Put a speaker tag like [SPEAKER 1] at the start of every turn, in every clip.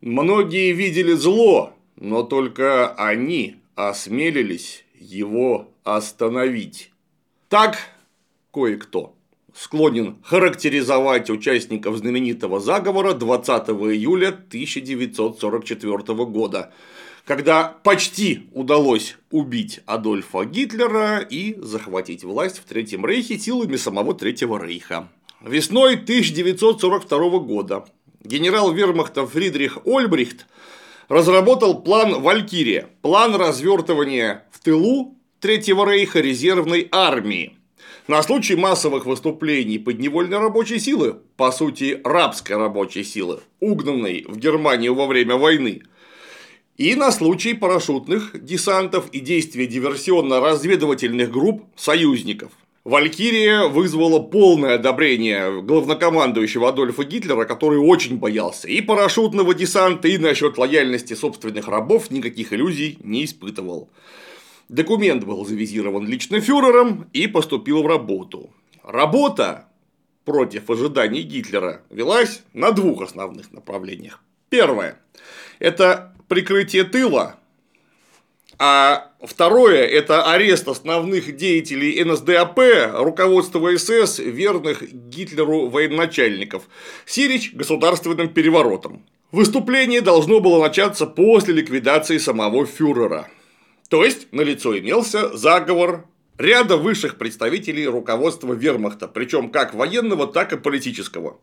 [SPEAKER 1] Многие видели зло, но только они осмелились его остановить. Так кое-кто склонен характеризовать участников знаменитого заговора 20 июля 1944 года, когда почти удалось убить Адольфа Гитлера и захватить власть в Третьем Рейхе силами самого Третьего Рейха. Весной 1942 года генерал вермахта Фридрих Ольбрихт разработал план «Валькирия» – план развертывания в тылу Третьего Рейха резервной армии на случай массовых выступлений подневольной рабочей силы, по сути рабской рабочей силы, угнанной в Германию во время войны, и на случай парашютных десантов и действий диверсионно-разведывательных групп союзников. Валькирия вызвала полное одобрение главнокомандующего Адольфа Гитлера, который очень боялся и парашютного десанта, и насчет лояльности собственных рабов никаких иллюзий не испытывал. Документ был завизирован лично фюрером и поступил в работу. Работа против ожиданий Гитлера велась на двух основных направлениях. Первое – это прикрытие тыла а второе – это арест основных деятелей НСДАП, руководства СС, верных Гитлеру военачальников, Сирич государственным переворотом. Выступление должно было начаться после ликвидации самого фюрера. То есть, налицо имелся заговор ряда высших представителей руководства вермахта, причем как военного, так и политического.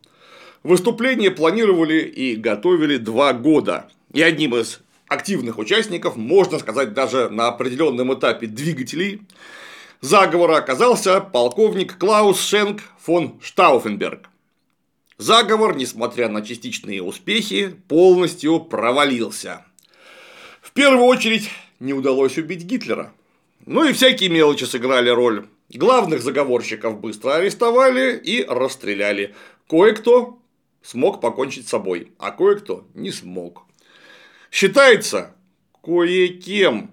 [SPEAKER 1] Выступление планировали и готовили два года. И одним из активных участников, можно сказать, даже на определенном этапе двигателей заговора оказался полковник Клаус Шенк фон Штауфенберг. Заговор, несмотря на частичные успехи, полностью провалился. В первую очередь не удалось убить Гитлера. Ну и всякие мелочи сыграли роль. Главных заговорщиков быстро арестовали и расстреляли. Кое-кто смог покончить с собой, а кое-кто не смог. Считается кое-кем,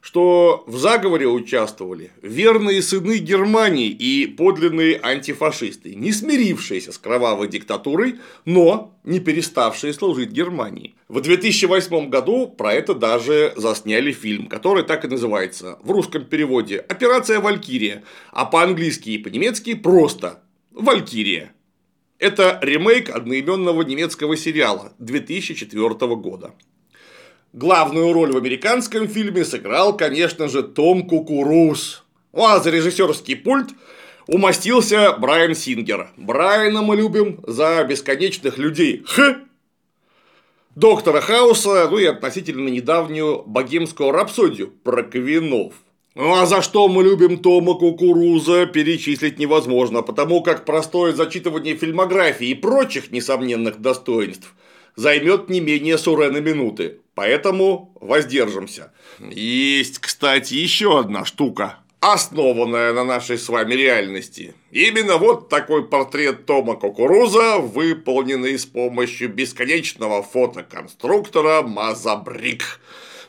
[SPEAKER 1] что в заговоре участвовали верные сыны Германии и подлинные антифашисты, не смирившиеся с кровавой диктатурой, но не переставшие служить Германии. В 2008 году про это даже засняли фильм, который так и называется в русском переводе «Операция Валькирия», а по-английски и по-немецки просто «Валькирия». Это ремейк одноименного немецкого сериала 2004 года. Главную роль в американском фильме сыграл, конечно же, Том Кукуруз. Ну а за режиссерский пульт умастился Брайан Сингер. Брайана мы любим за бесконечных людей. Х. Доктора Хауса, ну и относительно недавнюю богемскую рапсодию про Ковинов. Ну а за что мы любим Тома Кукуруза, перечислить невозможно, потому как простое зачитывание фильмографии и прочих несомненных достоинств займет не менее сурены минуты. Поэтому воздержимся. Есть, кстати, еще одна штука, основанная на нашей с вами реальности. Именно вот такой портрет Тома Кукуруза, выполненный с помощью бесконечного фотоконструктора Мазабрик.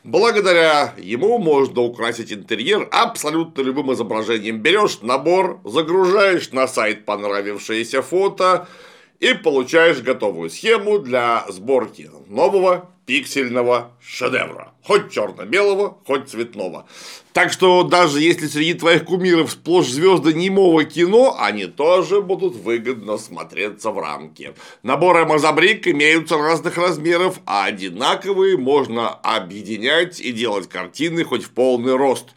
[SPEAKER 1] Благодаря ему можно украсить интерьер абсолютно любым изображением. Берешь набор, загружаешь на сайт понравившееся фото и получаешь готовую схему для сборки нового пиксельного шедевра. Хоть черно-белого, хоть цветного. Так что даже если среди твоих кумиров сплошь звезды немого кино, они тоже будут выгодно смотреться в рамке. Наборы мазобрик имеются разных размеров, а одинаковые можно объединять и делать картины хоть в полный рост.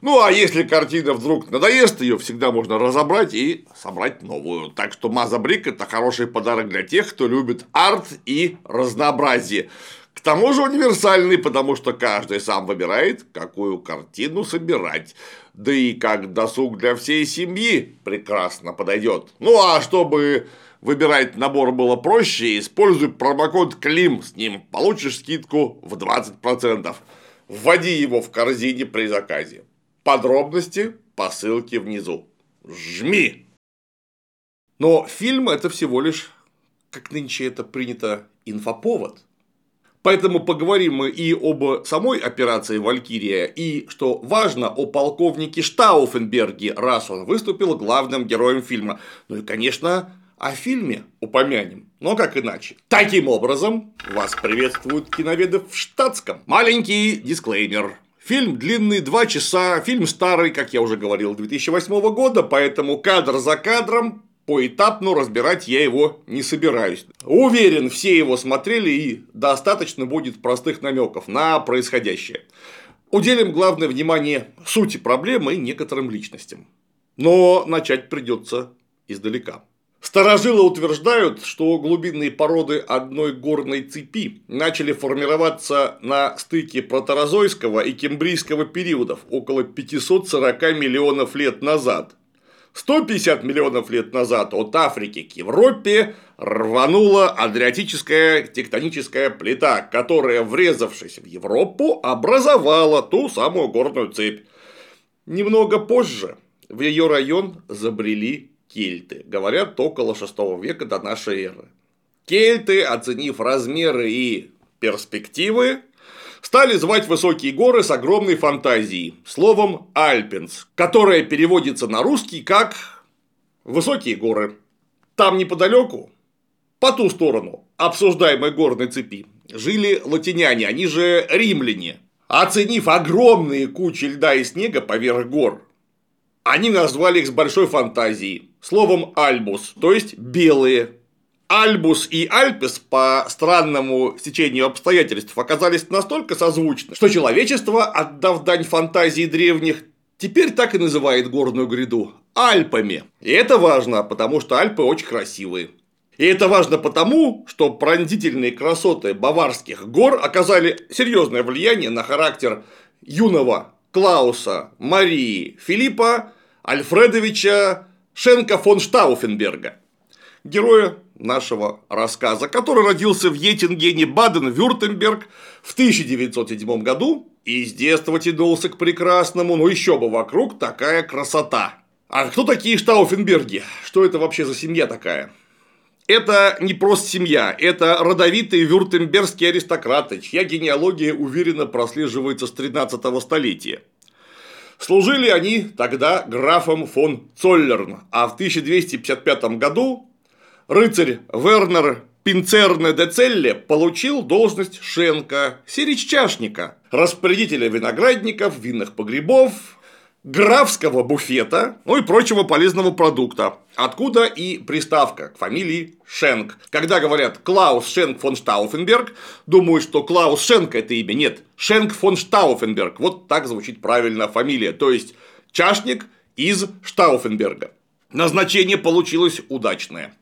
[SPEAKER 1] Ну, а если картина вдруг надоест, ее всегда можно разобрать и собрать новую. Так что Мазабрик – это хороший подарок для тех, кто любит арт и разнообразие. К тому же универсальный, потому что каждый сам выбирает, какую картину собирать. Да и как досуг для всей семьи прекрасно подойдет. Ну а чтобы выбирать набор было проще, используй промокод КЛИМ, с ним получишь скидку в 20%. Вводи его в корзине при заказе. Подробности по ссылке внизу. Жми! Но фильм это всего лишь, как нынче это принято, инфоповод. Поэтому поговорим мы и об самой операции «Валькирия», и, что важно, о полковнике Штауфенберге, раз он выступил главным героем фильма. Ну и, конечно, о фильме упомянем, но как иначе. Таким образом, вас приветствуют киноведы в штатском. Маленький дисклеймер. Фильм длинный 2 часа, фильм старый, как я уже говорил, 2008 года, поэтому кадр за кадром поэтапно разбирать я его не собираюсь. Уверен, все его смотрели и достаточно будет простых намеков на происходящее. Уделим главное внимание сути проблемы и некоторым личностям. Но начать придется издалека. Старожилы утверждают, что глубинные породы одной горной цепи начали формироваться на стыке протерозойского и кембрийского периодов около 540 миллионов лет назад. 150 миллионов лет назад от Африки к Европе рванула Адриатическая тектоническая плита, которая, врезавшись в Европу, образовала ту самую горную цепь. Немного позже в ее район забрели кельты. Говорят, около 6 века до нашей эры. Кельты, оценив размеры и перспективы, стали звать высокие горы с огромной фантазией, словом «Альпинс», которое переводится на русский как «высокие горы». Там неподалеку, по ту сторону обсуждаемой горной цепи, жили латиняне, они же римляне. Оценив огромные кучи льда и снега поверх гор, они назвали их с большой фантазией словом «альбус», то есть «белые». Альбус и Альпес по странному стечению обстоятельств оказались настолько созвучны, что человечество, отдав дань фантазии древних, теперь так и называет горную гряду – Альпами. И это важно, потому что Альпы очень красивые. И это важно потому, что пронзительные красоты баварских гор оказали серьезное влияние на характер юного Клауса, Марии, Филиппа Альфредовича Шенка фон Штауфенберга, героя нашего рассказа, который родился в Етингене Баден-Вюртемберг в 1907 году и с детства тянулся к прекрасному, но еще бы вокруг такая красота. А кто такие Штауфенберги? Что это вообще за семья такая? Это не просто семья, это родовитые вюртембергские аристократы, чья генеалогия уверенно прослеживается с 13 столетия. Служили они тогда графом фон Цоллерн, а в 1255 году рыцарь Вернер Пинцерне де Целле получил должность Шенка, сириччашника, распорядителя виноградников, винных погребов, графского буфета, ну и прочего полезного продукта. Откуда и приставка к фамилии Шенк. Когда говорят Клаус Шенк фон Штауфенберг, думают, что Клаус Шенк это имя. Нет, Шенк фон Штауфенберг. Вот так звучит правильно фамилия. То есть, чашник из Штауфенберга. Назначение получилось удачное.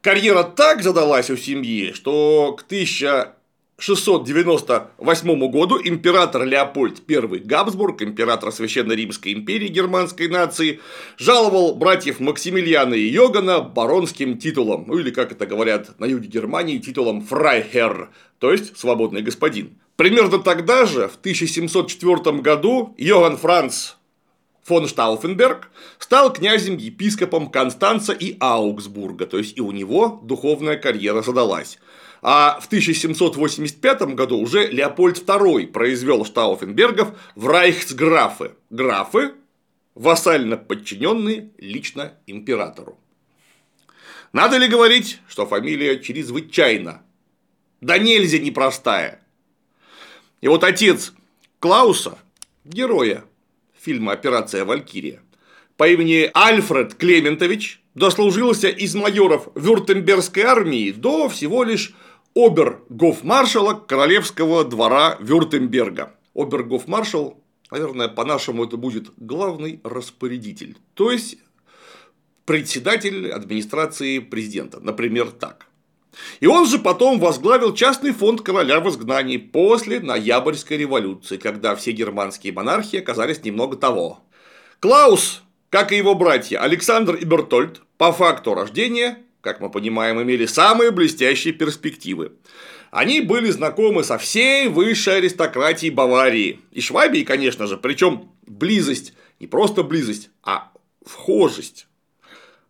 [SPEAKER 1] Карьера так задалась у семьи, что к 1000 698 году император Леопольд I Габсбург, император Священной Римской империи германской нации, жаловал братьев Максимилиана и Йогана баронским титулом, ну или, как это говорят на юге Германии, титулом Фрайхер, то есть свободный господин. Примерно тогда же, в 1704 году, Йоганн Франц фон Штауфенберг стал князем-епископом Констанца и Аугсбурга, то есть и у него духовная карьера задалась. А в 1785 году уже Леопольд II произвел Штауфенбергов в райхсграфы. Графы, вассально подчиненные лично императору. Надо ли говорить, что фамилия чрезвычайно, да нельзя непростая. И вот отец Клауса, героя фильма «Операция Валькирия», по имени Альфред Клементович дослужился из майоров Вюртембергской армии до всего лишь обер-гофмаршала королевского двора Вюртемберга. Обер-гофмаршал, наверное, по-нашему это будет главный распорядитель, то есть председатель администрации президента, например, так. И он же потом возглавил частный фонд короля в изгнании после Ноябрьской революции, когда все германские монархии оказались немного того. Клаус, как и его братья Александр и Бертольд, по факту рождения как мы понимаем, имели самые блестящие перспективы. Они были знакомы со всей высшей аристократией Баварии. И Швабии, конечно же, причем близость, не просто близость, а вхожесть.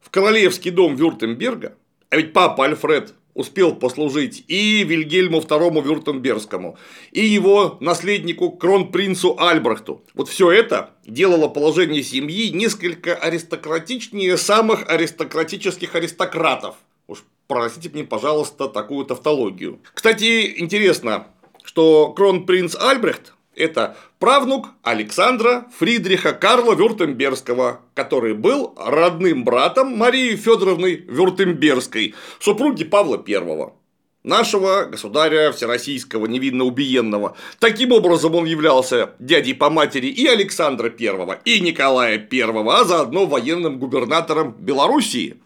[SPEAKER 1] В королевский дом Вюртемберга, а ведь папа Альфред успел послужить и Вильгельму II Вюртембергскому, и его наследнику кронпринцу Альбрехту. Вот все это делало положение семьи несколько аристократичнее самых аристократических аристократов. Уж простите мне, пожалуйста, такую тавтологию. Кстати, интересно, что кронпринц Альбрехт это правнук Александра Фридриха Карла Вюртембергского, который был родным братом Марии Федоровны Вюртембергской, супруги Павла I нашего государя всероссийского невинно убиенного. Таким образом он являлся дядей по матери и Александра I, и Николая I, а заодно военным губернатором Белоруссии,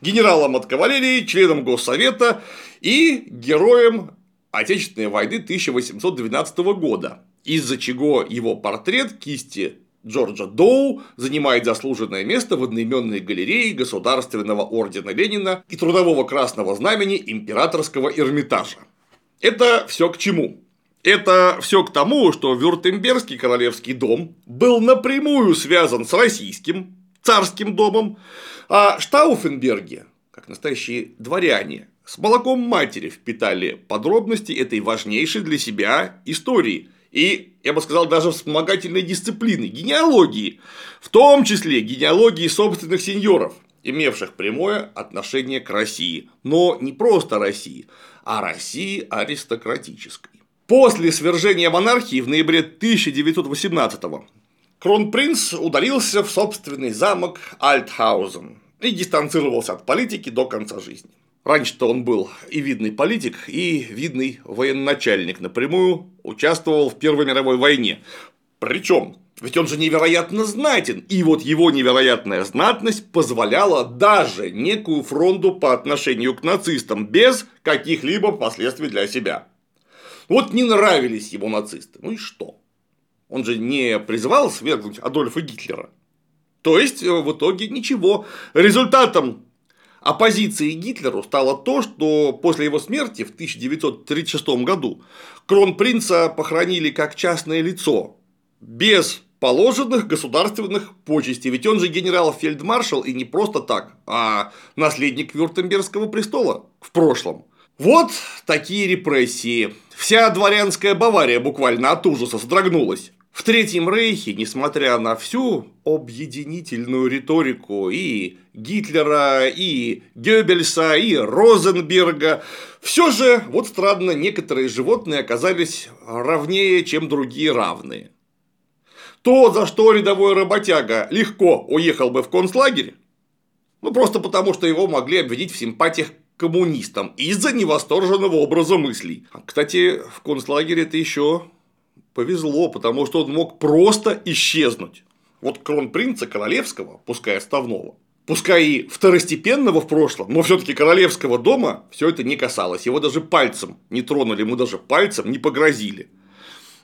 [SPEAKER 1] генералом от кавалерии, членом Госсовета и героем Отечественной войны 1812 года из-за чего его портрет кисти Джорджа Доу занимает заслуженное место в одноименной галерее Государственного ордена Ленина и Трудового Красного Знамени Императорского Эрмитажа. Это все к чему? Это все к тому, что Вюртембергский королевский дом был напрямую связан с российским царским домом, а Штауфенберги, как настоящие дворяне, с молоком матери впитали подробности этой важнейшей для себя истории – и, я бы сказал, даже вспомогательной дисциплины, генеалогии, в том числе генеалогии собственных сеньоров, имевших прямое отношение к России, но не просто России, а России аристократической. После свержения монархии в ноябре 1918-го кронпринц удалился в собственный замок Альтхаузен и дистанцировался от политики до конца жизни. Раньше-то он был и видный политик, и видный военачальник, напрямую участвовал в Первой мировой войне. Причем, ведь он же невероятно знатен, и вот его невероятная знатность позволяла даже некую фронту по отношению к нацистам без каких-либо последствий для себя. Вот не нравились ему нацисты, ну и что? Он же не призывал свергнуть Адольфа Гитлера. То есть, э, в итоге ничего. Результатом оппозицией Гитлеру стало то, что после его смерти в 1936 году кронпринца похоронили как частное лицо, без положенных государственных почестей. Ведь он же генерал-фельдмаршал и не просто так, а наследник Вюртембергского престола в прошлом. Вот такие репрессии. Вся дворянская Бавария буквально от ужаса содрогнулась. В Третьем Рейхе, несмотря на всю объединительную риторику и Гитлера, и Геббельса, и Розенберга, все же, вот странно, некоторые животные оказались равнее, чем другие равные. То, за что рядовой работяга легко уехал бы в концлагерь, ну просто потому, что его могли обвинить в симпатиях коммунистам из-за невосторженного образа мыслей. Кстати, в концлагере это еще повезло, потому что он мог просто исчезнуть. Вот кронпринца королевского, пускай оставного, пускай и второстепенного в прошлом, но все-таки королевского дома все это не касалось. Его даже пальцем не тронули, ему даже пальцем не погрозили.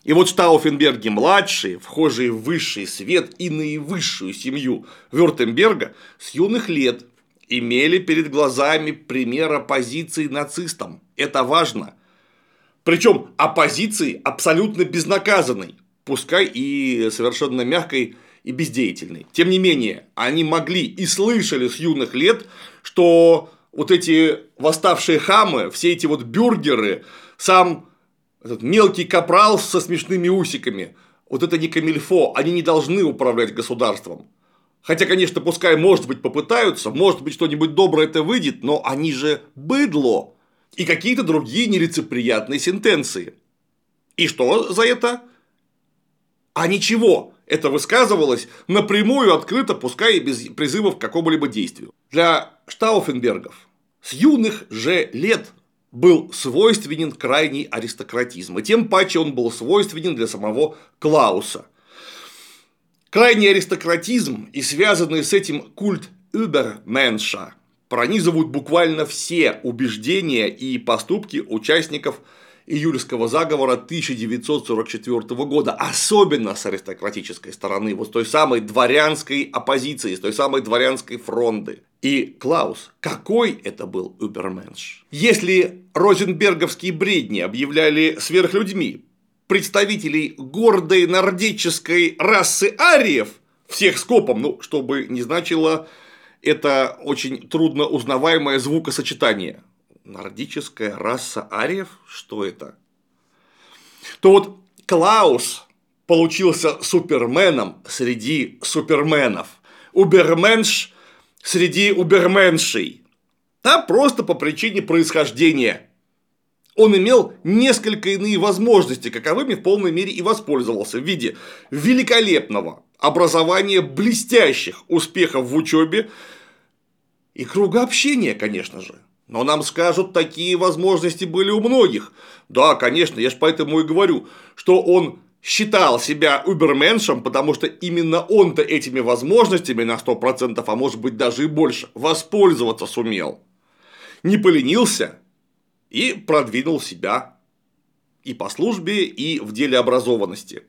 [SPEAKER 1] И вот Штауфенберги младшие, вхожие в высший свет и наивысшую семью Вюртемберга с юных лет имели перед глазами пример оппозиции нацистам. Это важно. Причем оппозиции абсолютно безнаказанной, пускай и совершенно мягкой и бездеятельной. Тем не менее, они могли и слышали с юных лет, что вот эти восставшие хамы, все эти вот бюргеры, сам этот мелкий капрал со смешными усиками, вот это не камильфо, они не должны управлять государством. Хотя, конечно, пускай, может быть, попытаются, может быть, что-нибудь доброе это выйдет, но они же быдло и какие-то другие нелицеприятные сентенции. И что за это? А ничего, это высказывалось напрямую, открыто, пускай и без призывов к какому-либо действию. Для Штауфенбергов с юных же лет был свойственен крайний аристократизм, и тем паче он был свойственен для самого Клауса. Крайний аристократизм и связанный с этим культ Übermensch пронизывают буквально все убеждения и поступки участников июльского заговора 1944 года, особенно с аристократической стороны, вот с той самой дворянской оппозиции, с той самой дворянской фронды. И Клаус, какой это был Уберменш? Если розенберговские бредни объявляли сверхлюдьми представителей гордой нордической расы ариев, всех скопом, ну, чтобы не значило это очень трудно узнаваемое звукосочетание. Нордическая раса ариев? Что это? То вот Клаус получился суперменом среди суперменов. Уберменш среди уберменшей. Да просто по причине происхождения. Он имел несколько иные возможности, каковыми в полной мере и воспользовался в виде великолепного образования, блестящих успехов в учебе и круга общения, конечно же. Но нам скажут, такие возможности были у многих. Да, конечно, я же поэтому и говорю, что он считал себя уберменшем, потому что именно он-то этими возможностями на 100%, а может быть даже и больше, воспользоваться сумел. Не поленился и продвинул себя и по службе, и в деле образованности.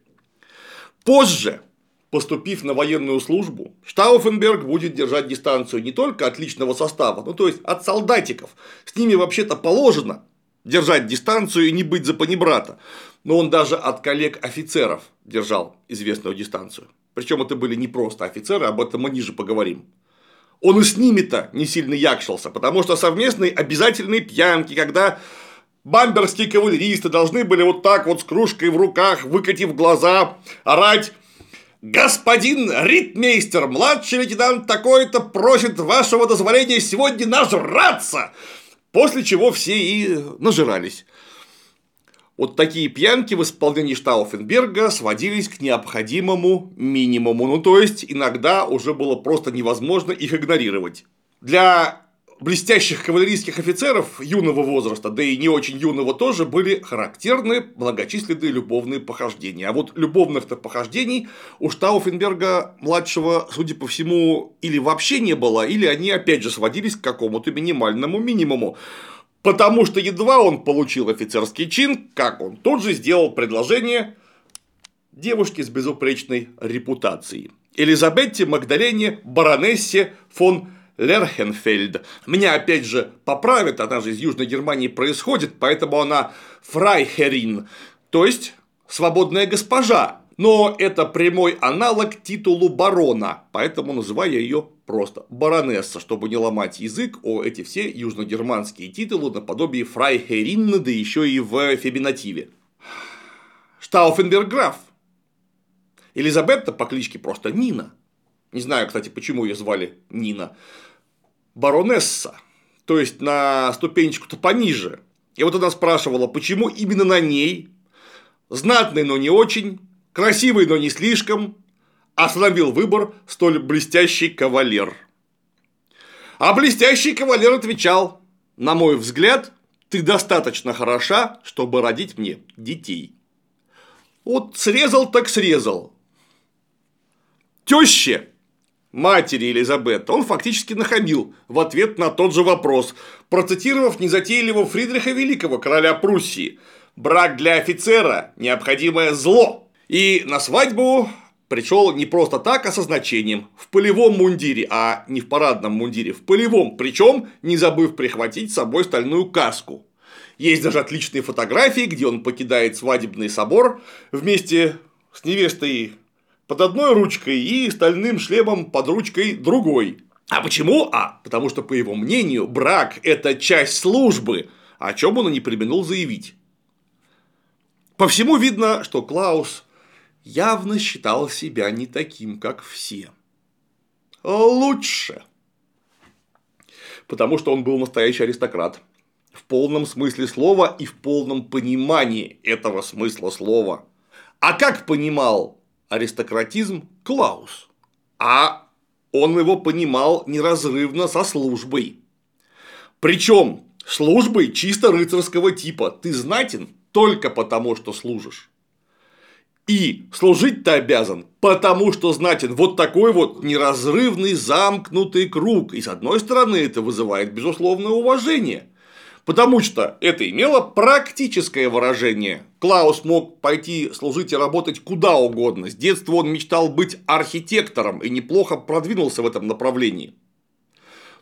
[SPEAKER 1] Позже, поступив на военную службу, Штауфенберг будет держать дистанцию не только от личного состава, ну то есть от солдатиков. С ними вообще-то положено держать дистанцию и не быть за панибрата. Но он даже от коллег-офицеров держал известную дистанцию. Причем это были не просто офицеры, об этом мы ниже поговорим. Он и с ними-то не сильно якшался, потому что совместные обязательные пьянки, когда бамберские кавалеристы должны были вот так вот с кружкой в руках, выкатив глаза, орать Господин Ритмейстер, младший лейтенант такой-то просит вашего дозволения сегодня нажраться. После чего все и нажирались. Вот такие пьянки в исполнении Штауфенберга сводились к необходимому минимуму. Ну, то есть, иногда уже было просто невозможно их игнорировать. Для блестящих кавалерийских офицеров юного возраста, да и не очень юного тоже, были характерны многочисленные любовные похождения. А вот любовных-то похождений у Штауфенберга младшего, судя по всему, или вообще не было, или они опять же сводились к какому-то минимальному минимуму. Потому что едва он получил офицерский чин, как он тут же сделал предложение девушке с безупречной репутацией. Элизабетте Магдалене баронессе фон Лерхенфельд. Меня опять же поправят, она же из Южной Германии происходит, поэтому она фрайхерин, то есть свободная госпожа. Но это прямой аналог титулу барона, поэтому называю ее просто баронесса, чтобы не ломать язык о эти все южногерманские титулы наподобие фрайхерин, да еще и в феминативе. Штауфенберг граф. Елизабетта по кличке просто Нина. Не знаю, кстати, почему ее звали Нина баронесса, то есть на ступенечку-то пониже. И вот она спрашивала, почему именно на ней, знатный, но не очень, красивый, но не слишком, остановил выбор столь блестящий кавалер. А блестящий кавалер отвечал, на мой взгляд, ты достаточно хороша, чтобы родить мне детей. Вот срезал так срезал. Теща матери Елизабет, он фактически нахамил в ответ на тот же вопрос, процитировав незатейливого Фридриха Великого, короля Пруссии. «Брак для офицера – необходимое зло». И на свадьбу пришел не просто так, а со значением. В полевом мундире, а не в парадном мундире, в полевом, причем не забыв прихватить с собой стальную каску. Есть даже отличные фотографии, где он покидает свадебный собор вместе с невестой под одной ручкой и стальным шлемом под ручкой другой. А почему? А, потому что, по его мнению, брак – это часть службы, о чем он и не применил заявить. По всему видно, что Клаус явно считал себя не таким, как все. Лучше. Потому что он был настоящий аристократ. В полном смысле слова и в полном понимании этого смысла слова. А как понимал аристократизм Клаус, а он его понимал неразрывно со службой. Причем службой чисто рыцарского типа. Ты знатен только потому, что служишь. И служить ты обязан, потому что знатен вот такой вот неразрывный замкнутый круг. И с одной стороны это вызывает безусловное уважение. Потому что это имело практическое выражение. Клаус мог пойти служить и работать куда угодно. С детства он мечтал быть архитектором и неплохо продвинулся в этом направлении.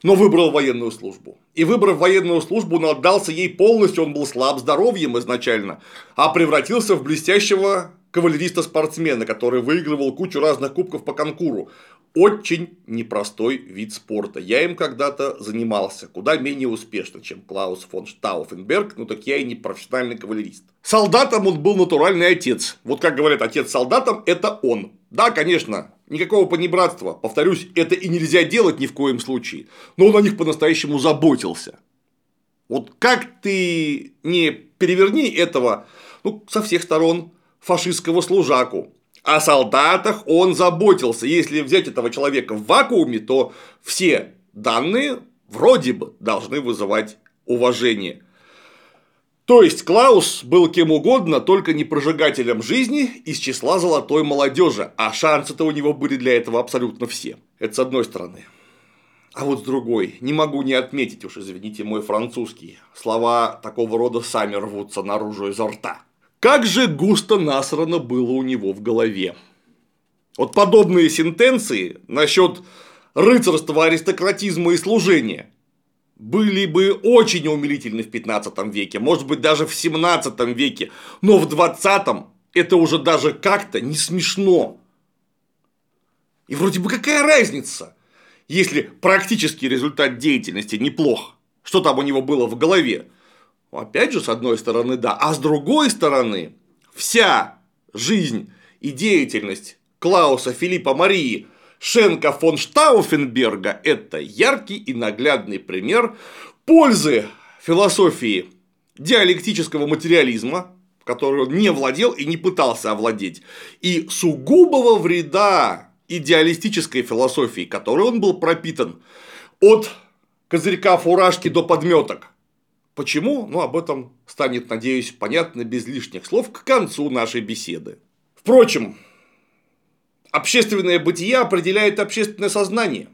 [SPEAKER 1] Но выбрал военную службу. И выбрав военную службу, он отдался ей полностью, он был слаб здоровьем изначально, а превратился в блестящего кавалериста-спортсмена, который выигрывал кучу разных кубков по конкуру. очень непростой вид спорта. Я им когда-то занимался, куда менее успешно, чем Клаус фон Штауфенберг, но так я и не профессиональный кавалерист. Солдатом он был натуральный отец. Вот как говорят, отец солдатом – это он. Да, конечно, никакого понебратства. Повторюсь, это и нельзя делать ни в коем случае. Но он о них по-настоящему заботился. Вот как ты не переверни этого, ну, со всех сторон фашистского служаку, о солдатах он заботился. Если взять этого человека в вакууме, то все данные вроде бы должны вызывать уважение. То есть Клаус был кем угодно, только не прожигателем жизни из числа золотой молодежи, а шансы-то у него были для этого абсолютно все. Это с одной стороны. А вот с другой, не могу не отметить уж, извините, мой французский. Слова такого рода сами рвутся наружу изо рта. Как же густо насрано было у него в голове. Вот подобные сентенции насчет рыцарства, аристократизма и служения были бы очень умилительны в 15 веке, может быть даже в 17 веке, но в 20 это уже даже как-то не смешно. И вроде бы какая разница, если практический результат деятельности неплох, что там у него было в голове, Опять же, с одной стороны, да. А с другой стороны, вся жизнь и деятельность Клауса Филиппа Марии Шенка фон Штауфенберга – это яркий и наглядный пример пользы философии диалектического материализма, который он не владел и не пытался овладеть, и сугубого вреда идеалистической философии, которой он был пропитан от козырька фуражки до подметок – Почему? Ну, об этом станет, надеюсь, понятно без лишних слов к концу нашей беседы. Впрочем, общественное бытие определяет общественное сознание.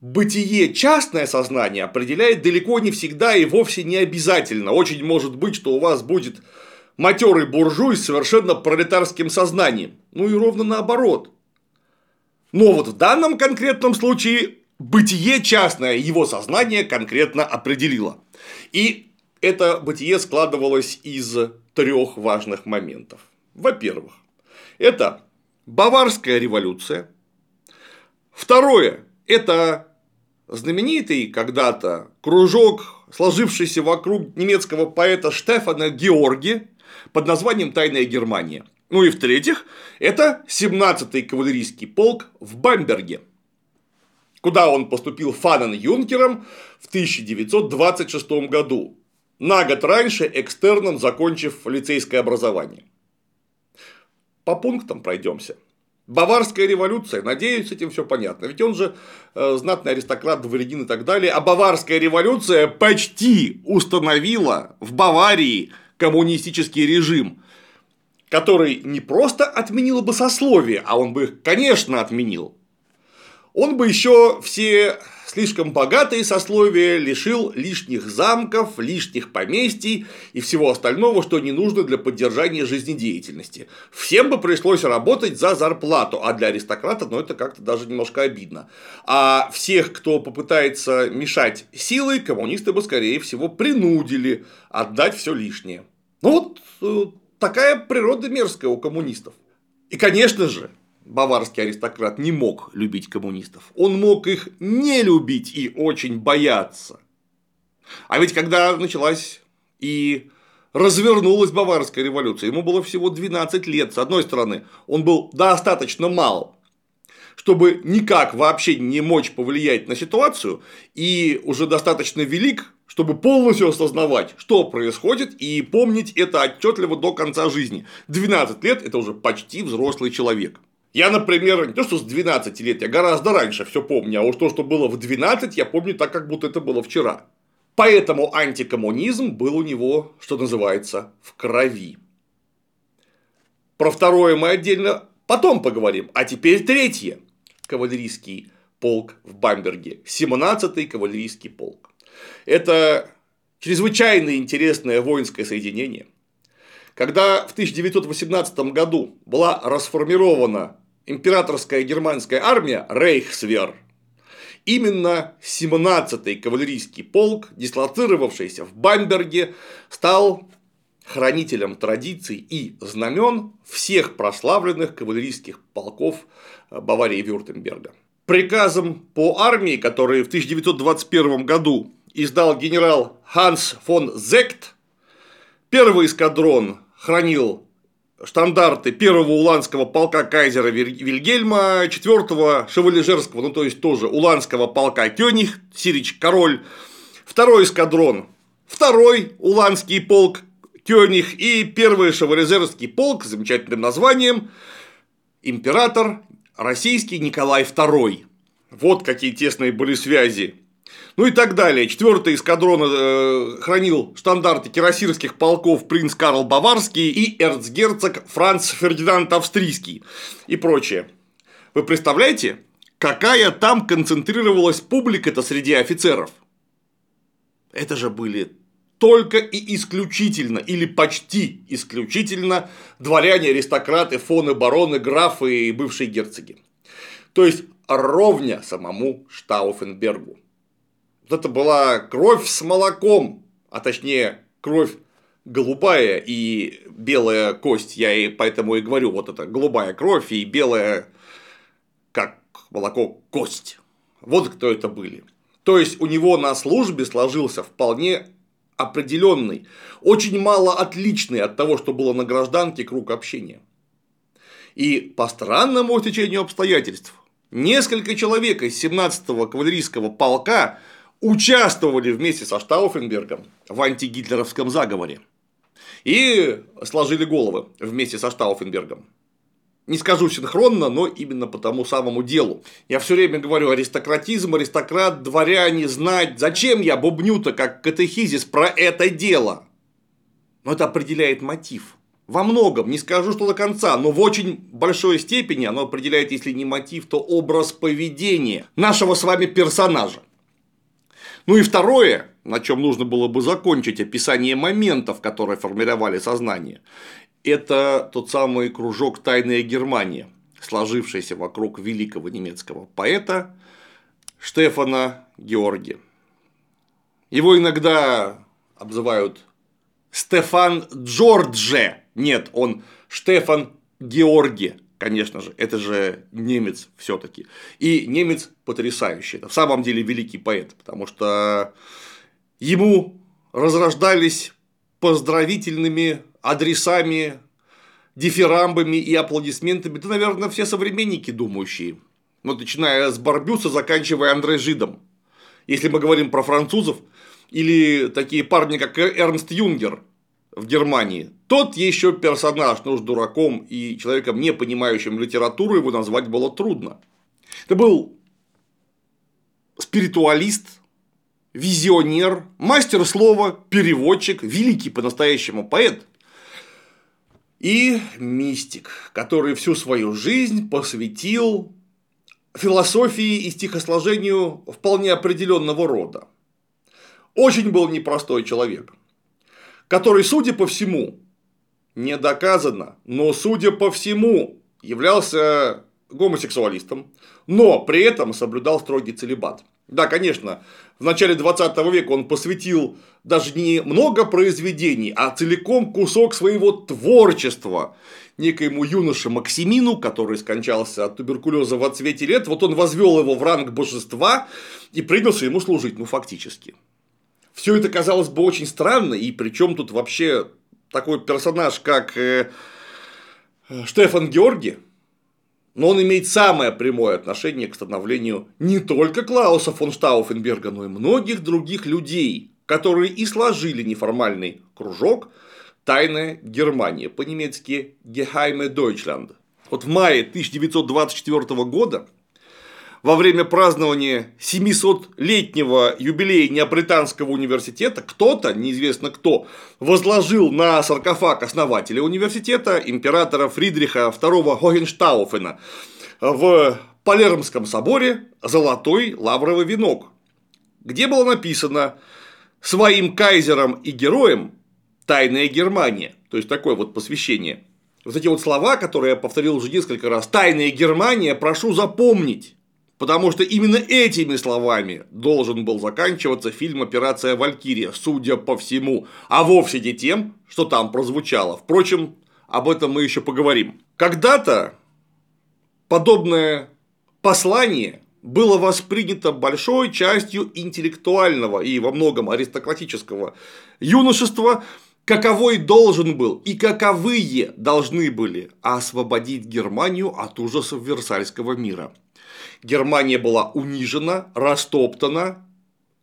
[SPEAKER 1] Бытие частное сознание определяет далеко не всегда и вовсе не обязательно. Очень может быть, что у вас будет матерый буржуй с совершенно пролетарским сознанием. Ну и ровно наоборот. Но вот в данном конкретном случае бытие частное его сознание конкретно определило. И это бытие складывалось из трех важных моментов. Во-первых, это Баварская революция. Второе – это знаменитый когда-то кружок, сложившийся вокруг немецкого поэта Штефана Георги под названием «Тайная Германия». Ну и в-третьих, это 17-й кавалерийский полк в Бамберге – куда он поступил фанен-юнкером в 1926 году, на год раньше экстерном закончив лицейское образование. По пунктам пройдемся. Баварская революция, надеюсь, с этим все понятно. Ведь он же э, знатный аристократ, дворянин и так далее. А Баварская революция почти установила в Баварии коммунистический режим, который не просто отменил бы сословие, а он бы их, конечно, отменил, он бы еще все слишком богатые сословия лишил лишних замков, лишних поместий и всего остального, что не нужно для поддержания жизнедеятельности. Всем бы пришлось работать за зарплату, а для аристократа, ну, это как-то даже немножко обидно. А всех, кто попытается мешать силой, коммунисты бы, скорее всего, принудили отдать все лишнее. Ну, вот э, такая природа мерзкая у коммунистов. И, конечно же, баварский аристократ не мог любить коммунистов. Он мог их не любить и очень бояться. А ведь когда началась и развернулась Баварская революция, ему было всего 12 лет. С одной стороны, он был достаточно мал, чтобы никак вообще не мочь повлиять на ситуацию, и уже достаточно велик, чтобы полностью осознавать, что происходит, и помнить это отчетливо до конца жизни. 12 лет – это уже почти взрослый человек. Я, например, не то, что с 12 лет, я гораздо раньше все помню, а уж то, что было в 12, я помню так, как будто это было вчера. Поэтому антикоммунизм был у него, что называется, в крови. Про второе мы отдельно потом поговорим. А теперь третье. Кавалерийский полк в Бамберге. 17-й кавалерийский полк. Это чрезвычайно интересное воинское соединение. Когда в 1918 году была расформирована императорская германская армия Рейхсвер, именно 17-й кавалерийский полк, дислоцировавшийся в Бамберге, стал хранителем традиций и знамен всех прославленных кавалерийских полков э, Баварии и Вюртемберга. Приказом по армии, который в 1921 году издал генерал Ханс фон Зект, первый эскадрон хранил штандарты первого уланского полка кайзера Вильгельма, четвертого шевалежерского, ну то есть тоже уланского полка Кёниг, Сирич Король, второй эскадрон, второй уланский полк Кёниг и первый шевалежерский полк с замечательным названием император российский Николай II. Вот какие тесные были связи ну и так далее. Четвертый эскадрон э, хранил штандарты кирасирских полков принц Карл Баварский и эрцгерцог Франц Фердинанд Австрийский и прочее. Вы представляете, какая там концентрировалась публика-то среди офицеров? Это же были только и исключительно, или почти исключительно, дворяне, аристократы, фоны, бароны, графы и бывшие герцоги. То есть, ровня самому Штауфенбергу. Вот это была кровь с молоком, а точнее кровь голубая и белая кость. Я и поэтому и говорю, вот это голубая кровь и белая, как молоко, кость. Вот кто это были. То есть у него на службе сложился вполне определенный, очень мало отличный от того, что было на гражданке круг общения. И по странному течению обстоятельств, несколько человек из 17-го кавалерийского полка участвовали вместе со Штауфенбергом в антигитлеровском заговоре и сложили головы вместе со Штауфенбергом. Не скажу синхронно, но именно по тому самому делу. Я все время говорю аристократизм, аристократ, дворяне, знать. Зачем я бубню-то как катехизис про это дело? Но это определяет мотив. Во многом, не скажу, что до конца, но в очень большой степени оно определяет, если не мотив, то образ поведения нашего с вами персонажа. Ну и второе, на чем нужно было бы закончить описание моментов, которые формировали сознание, это тот самый кружок «Тайная Германия», сложившийся вокруг великого немецкого поэта Штефана Георги. Его иногда обзывают Стефан Джордже. Нет, он Штефан Георги конечно же, это же немец все-таки. И немец потрясающий. Это в самом деле великий поэт, потому что ему разрождались поздравительными адресами, дифирамбами и аплодисментами, да, наверное, все современники думающие. Ну, начиная с Барбюса, заканчивая Андре Жидом. Если мы говорим про французов, или такие парни, как Эрнст Юнгер, в Германии. Тот еще персонаж, ну уж дураком и человеком, не понимающим литературу, его назвать было трудно. Это был спиритуалист, визионер, мастер слова, переводчик, великий по-настоящему поэт и мистик, который всю свою жизнь посвятил философии и стихосложению вполне определенного рода. Очень был непростой человек – который, судя по всему, не доказано, но, судя по всему, являлся гомосексуалистом, но при этом соблюдал строгий целебат. Да, конечно, в начале 20 века он посвятил даже не много произведений, а целиком кусок своего творчества некоему юноше Максимину, который скончался от туберкулеза в отцвете лет. Вот он возвел его в ранг божества и принялся ему служить, ну, фактически. Все это казалось бы очень странно, и причем тут вообще такой персонаж, как э, Штефан Георги, но он имеет самое прямое отношение к становлению не только Клауса фон Штауфенберга, но и многих других людей, которые и сложили неформальный кружок «Тайная Германия», по-немецки «Geheime Deutschland». Вот в мае 1924 года во время празднования 700-летнего юбилея Неаполитанского университета кто-то, неизвестно кто, возложил на саркофаг основателя университета императора Фридриха II Хогенштауфена в Палермском соборе золотой лавровый венок, где было написано «Своим кайзером и героем тайная Германия», то есть такое вот посвящение. Вот эти вот слова, которые я повторил уже несколько раз, «Тайная Германия, прошу запомнить». Потому что именно этими словами должен был заканчиваться фильм «Операция Валькирия», судя по всему, а вовсе не тем, что там прозвучало. Впрочем, об этом мы еще поговорим. Когда-то подобное послание было воспринято большой частью интеллектуального и во многом аристократического юношества, каковой должен был и каковые должны были освободить Германию от ужасов Версальского мира. Германия была унижена, растоптана,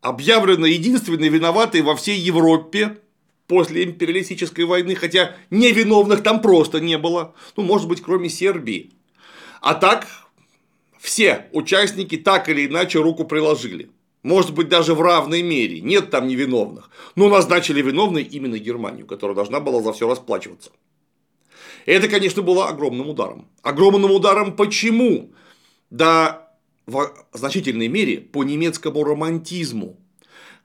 [SPEAKER 1] объявлена единственной виноватой во всей Европе после империалистической войны, хотя невиновных там просто не было, ну, может быть, кроме Сербии. А так, все участники так или иначе руку приложили. Может быть, даже в равной мере. Нет там невиновных. Но назначили виновной именно Германию, которая должна была за все расплачиваться. Это, конечно, было огромным ударом. Огромным ударом почему? Да в значительной мере по немецкому романтизму,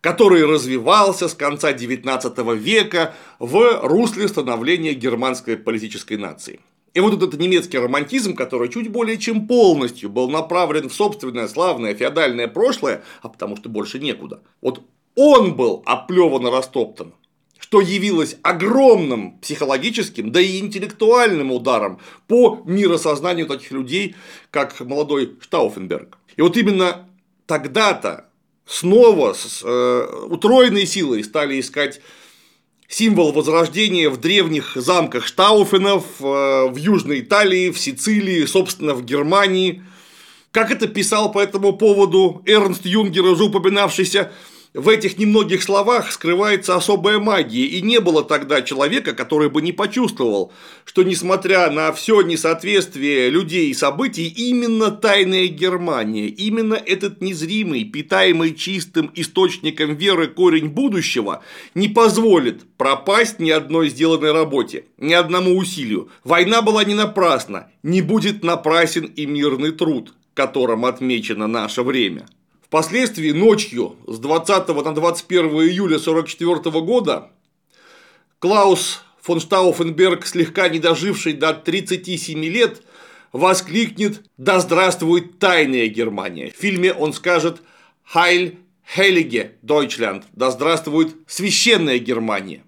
[SPEAKER 1] который развивался с конца XIX века в русле становления германской политической нации. И вот этот немецкий романтизм, который чуть более чем полностью был направлен в собственное славное феодальное прошлое, а потому что больше некуда, вот он был оплеван и растоптан, что явилось огромным психологическим, да и интеллектуальным ударом по миросознанию таких людей, как молодой Штауфенберг. И вот именно тогда-то снова с э, утроенной силой стали искать символ возрождения в древних замках Штауфенов, э, в Южной Италии, в Сицилии, собственно, в Германии. Как это писал по этому поводу Эрнст Юнгер, уже упоминавшийся в этих немногих словах скрывается особая магия, и не было тогда человека, который бы не почувствовал, что несмотря на все несоответствие людей и событий, именно тайная Германия, именно этот незримый, питаемый чистым источником веры корень будущего не позволит пропасть ни одной сделанной работе, ни одному усилию. Война была не напрасна, не будет напрасен и мирный труд, которым отмечено наше время. Впоследствии ночью с 20 на 21 июля 1944 года Клаус фон Штауфенберг, слегка не доживший до 37 лет, воскликнет «Да здравствует тайная Германия!». В фильме он скажет «Хайль Хелиге Дойчлянд!» «Да здравствует священная Германия!».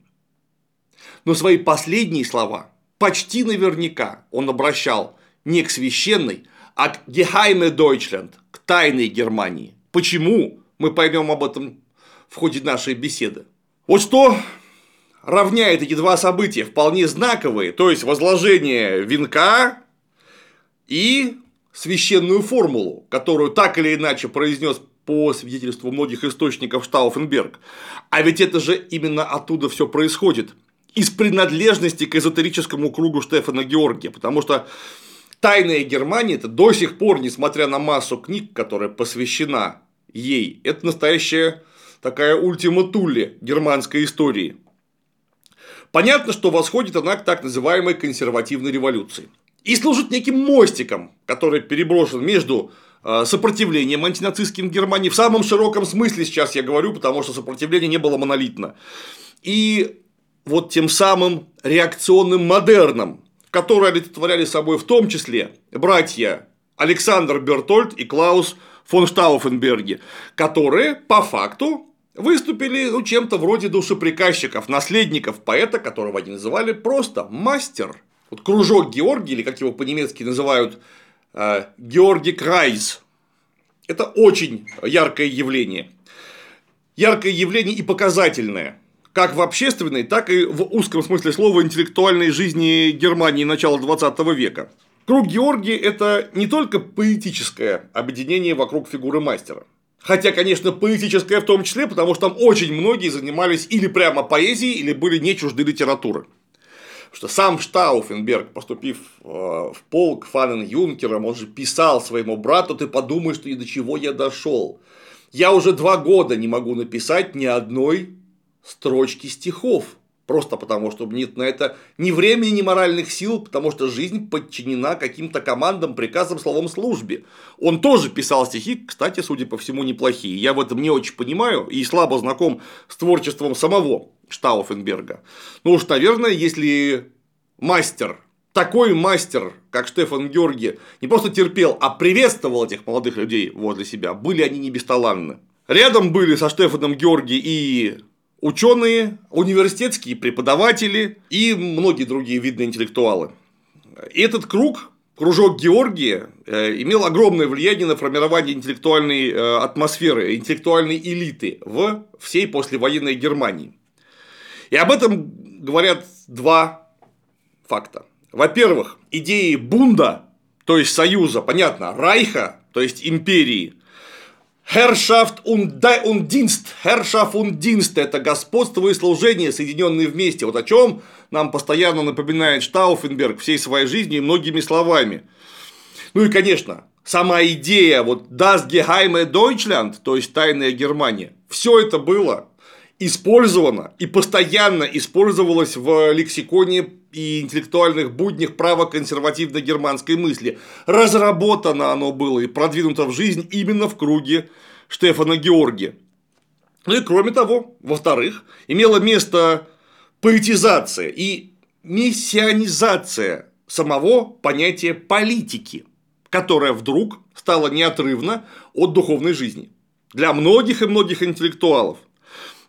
[SPEAKER 1] Но свои последние слова почти наверняка он обращал не к священной, а к Гехайме Дойчлянд, к тайной Германии. Почему? Мы поймем об этом в ходе нашей беседы. Вот что равняет эти два события, вполне знаковые, то есть возложение венка и священную формулу, которую так или иначе произнес по свидетельству многих источников Штауфенберг. А ведь это же именно оттуда все происходит. Из принадлежности к эзотерическому кругу Штефана Георгия. Потому что Тайная Германия это до сих пор, несмотря на массу книг, которая посвящена ей, это настоящая такая ультима Тулли германской истории. Понятно, что восходит она к так называемой консервативной революции. И служит неким мостиком, который переброшен между э, сопротивлением антинацистским Германии в самом широком смысле сейчас я говорю, потому что сопротивление не было монолитно. И вот тем самым реакционным модерном, которые олицетворяли собой в том числе братья Александр Бертольд и Клаус фон Штауфенберги, которые по факту выступили ну, чем-то вроде душеприказчиков, наследников поэта, которого они называли просто мастер. Вот кружок Георгий, или как его по-немецки называют, э, Георгий Крайс. Это очень яркое явление. Яркое явление и показательное как в общественной, так и в узком смысле слова интеллектуальной жизни Германии начала 20 века. Круг Георгии – это не только поэтическое объединение вокруг фигуры мастера. Хотя, конечно, поэтическое в том числе, потому что там очень многие занимались или прямо поэзией, или были не чужды литературы. Что сам Штауфенберг, поступив э, в полк Фанен Юнкером, он же писал своему брату, ты подумай, что и до чего я дошел. Я уже два года не могу написать ни одной строчки стихов. Просто потому, что нет на это ни времени, ни моральных сил, потому что жизнь подчинена каким-то командам, приказам, словом, службе. Он тоже писал стихи, кстати, судя по всему, неплохие. Я в этом не очень понимаю и слабо знаком с творчеством самого Штауфенберга. Ну уж, наверное, если мастер, такой мастер как Штефан Георгий, не просто терпел, а приветствовал этих молодых людей возле себя, были они не бесталанны. Рядом были со Штефаном Георги и ученые, университетские преподаватели и многие другие видные интеллектуалы. Этот круг, кружок Георгия, э, имел огромное влияние на формирование интеллектуальной э, атмосферы, интеллектуальной элиты в всей послевоенной Германии. И об этом говорят два факта. Во-первых, идеи Бунда, то есть союза, понятно, Райха, то есть империи, Herrschaft und, und Dienst. Herrschaft und Dienst – это господство и служение, соединенные вместе. Вот о чем нам постоянно напоминает Штауфенберг всей своей жизнью и многими словами. Ну и, конечно, сама идея вот Das Geheime Deutschland, то есть тайная Германия, все это было использовано и постоянно использовалось в лексиконе и интеллектуальных буднях право-консервативной германской мысли. Разработано оно было и продвинуто в жизнь именно в круге Штефана Георгия. Ну и кроме того, во-вторых, имела место поэтизация и мессианизация самого понятия политики, которая вдруг стала неотрывна от духовной жизни. Для многих и многих интеллектуалов –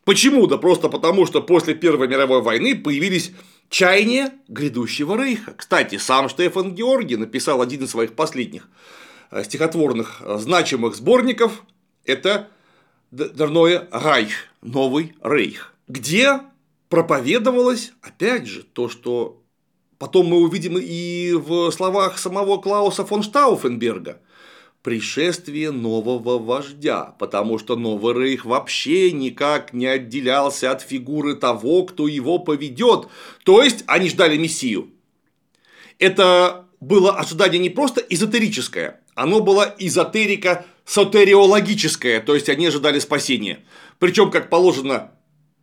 [SPEAKER 1] Почему? Да просто потому, что после Первой мировой войны появились чаяния грядущего рейха. Кстати, сам Штефан Георгий написал один из своих последних э, стихотворных э, значимых сборников. Это Дерное Райх, Новый Рейх, где проповедовалось, опять же, то, что потом мы увидим и в словах самого Клауса фон Штауфенберга – пришествие нового вождя, потому что новый рейх вообще никак не отделялся от фигуры того, кто его поведет. То есть они ждали мессию. Это было ожидание не просто эзотерическое, оно было эзотерика сотериологическое, то есть они ожидали спасения. Причем, как положено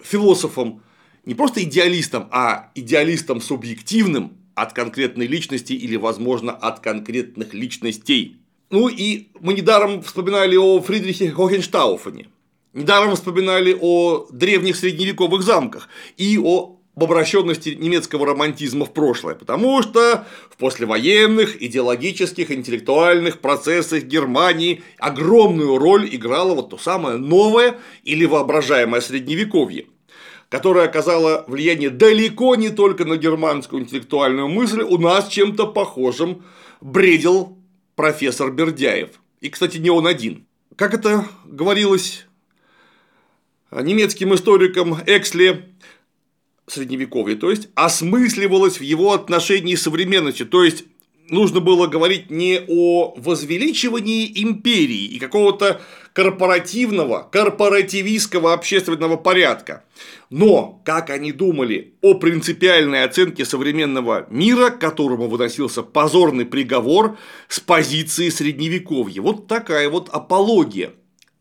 [SPEAKER 1] философам, не просто идеалистам, а идеалистам субъективным от конкретной личности или, возможно, от конкретных личностей. Ну и мы недаром вспоминали о Фридрихе Хохенштауфене, недаром вспоминали о древних средневековых замках и о об обращенности немецкого романтизма в прошлое, потому что в послевоенных идеологических, интеллектуальных процессах Германии огромную роль играло вот то самое новое или воображаемое средневековье, которое оказало влияние далеко не только на германскую интеллектуальную мысль, у нас чем-то похожим бредил профессор Бердяев. И, кстати, не он один. Как это говорилось немецким историком Эксли, средневековье, то есть осмысливалось в его отношении современности, то есть нужно было говорить не о возвеличивании империи и какого-то корпоративного, корпоративистского общественного порядка. Но, как они думали о принципиальной оценке современного мира, которому выносился позорный приговор с позиции средневековья. Вот такая вот апология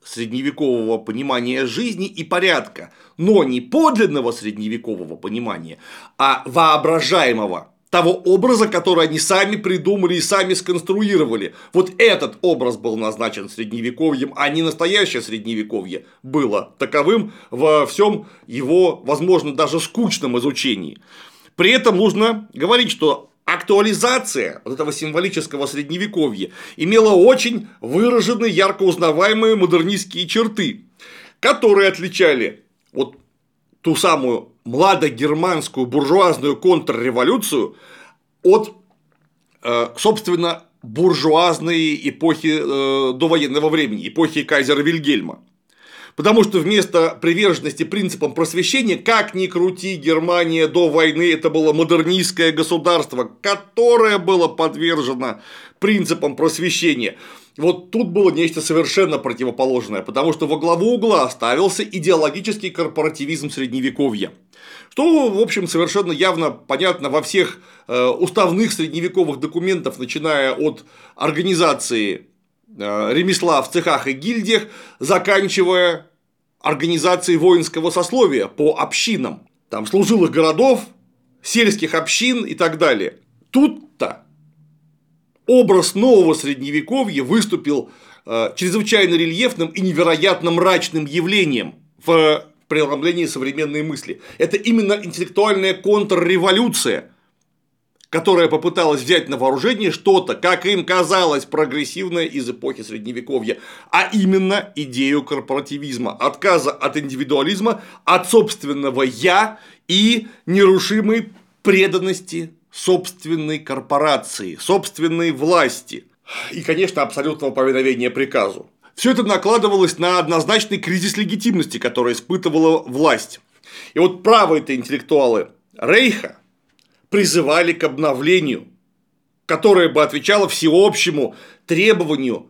[SPEAKER 1] средневекового понимания жизни и порядка, но не подлинного средневекового понимания, а воображаемого того образа, который они сами придумали и сами сконструировали. Вот этот образ был назначен средневековьем, а не настоящее средневековье было таковым во всем его, возможно, даже скучном изучении. При этом нужно говорить, что актуализация вот этого символического средневековья имела очень выраженные, ярко узнаваемые модернистские черты, которые отличали вот ту самую младогерманскую буржуазную контрреволюцию от, э, собственно, буржуазной эпохи э, довоенного времени, эпохи кайзера Вильгельма. Потому что вместо приверженности принципам просвещения, как ни крути, Германия до войны это было модернистское государство, которое было подвержено принципам просвещения. Вот тут было нечто совершенно противоположное, потому что во главу угла ставился идеологический корпоративизм средневековья. Что, в общем, совершенно явно понятно во всех э, уставных средневековых документах, начиная от организации ремесла в цехах и гильдиях, заканчивая организацией воинского сословия по общинам, там служилых городов, сельских общин и так далее. Тут-то образ нового средневековья выступил э, чрезвычайно рельефным и невероятно мрачным явлением в преломлении современной мысли. Это именно интеллектуальная контрреволюция, которая попыталась взять на вооружение что-то, как им казалось, прогрессивное из эпохи Средневековья, а именно идею корпоративизма, отказа от индивидуализма, от собственного «я» и нерушимой преданности собственной корпорации, собственной власти и, конечно, абсолютного повиновения приказу. Все это накладывалось на однозначный кризис легитимности, который испытывала власть. И вот правые-то интеллектуалы Рейха призывали к обновлению, которое бы отвечало всеобщему требованию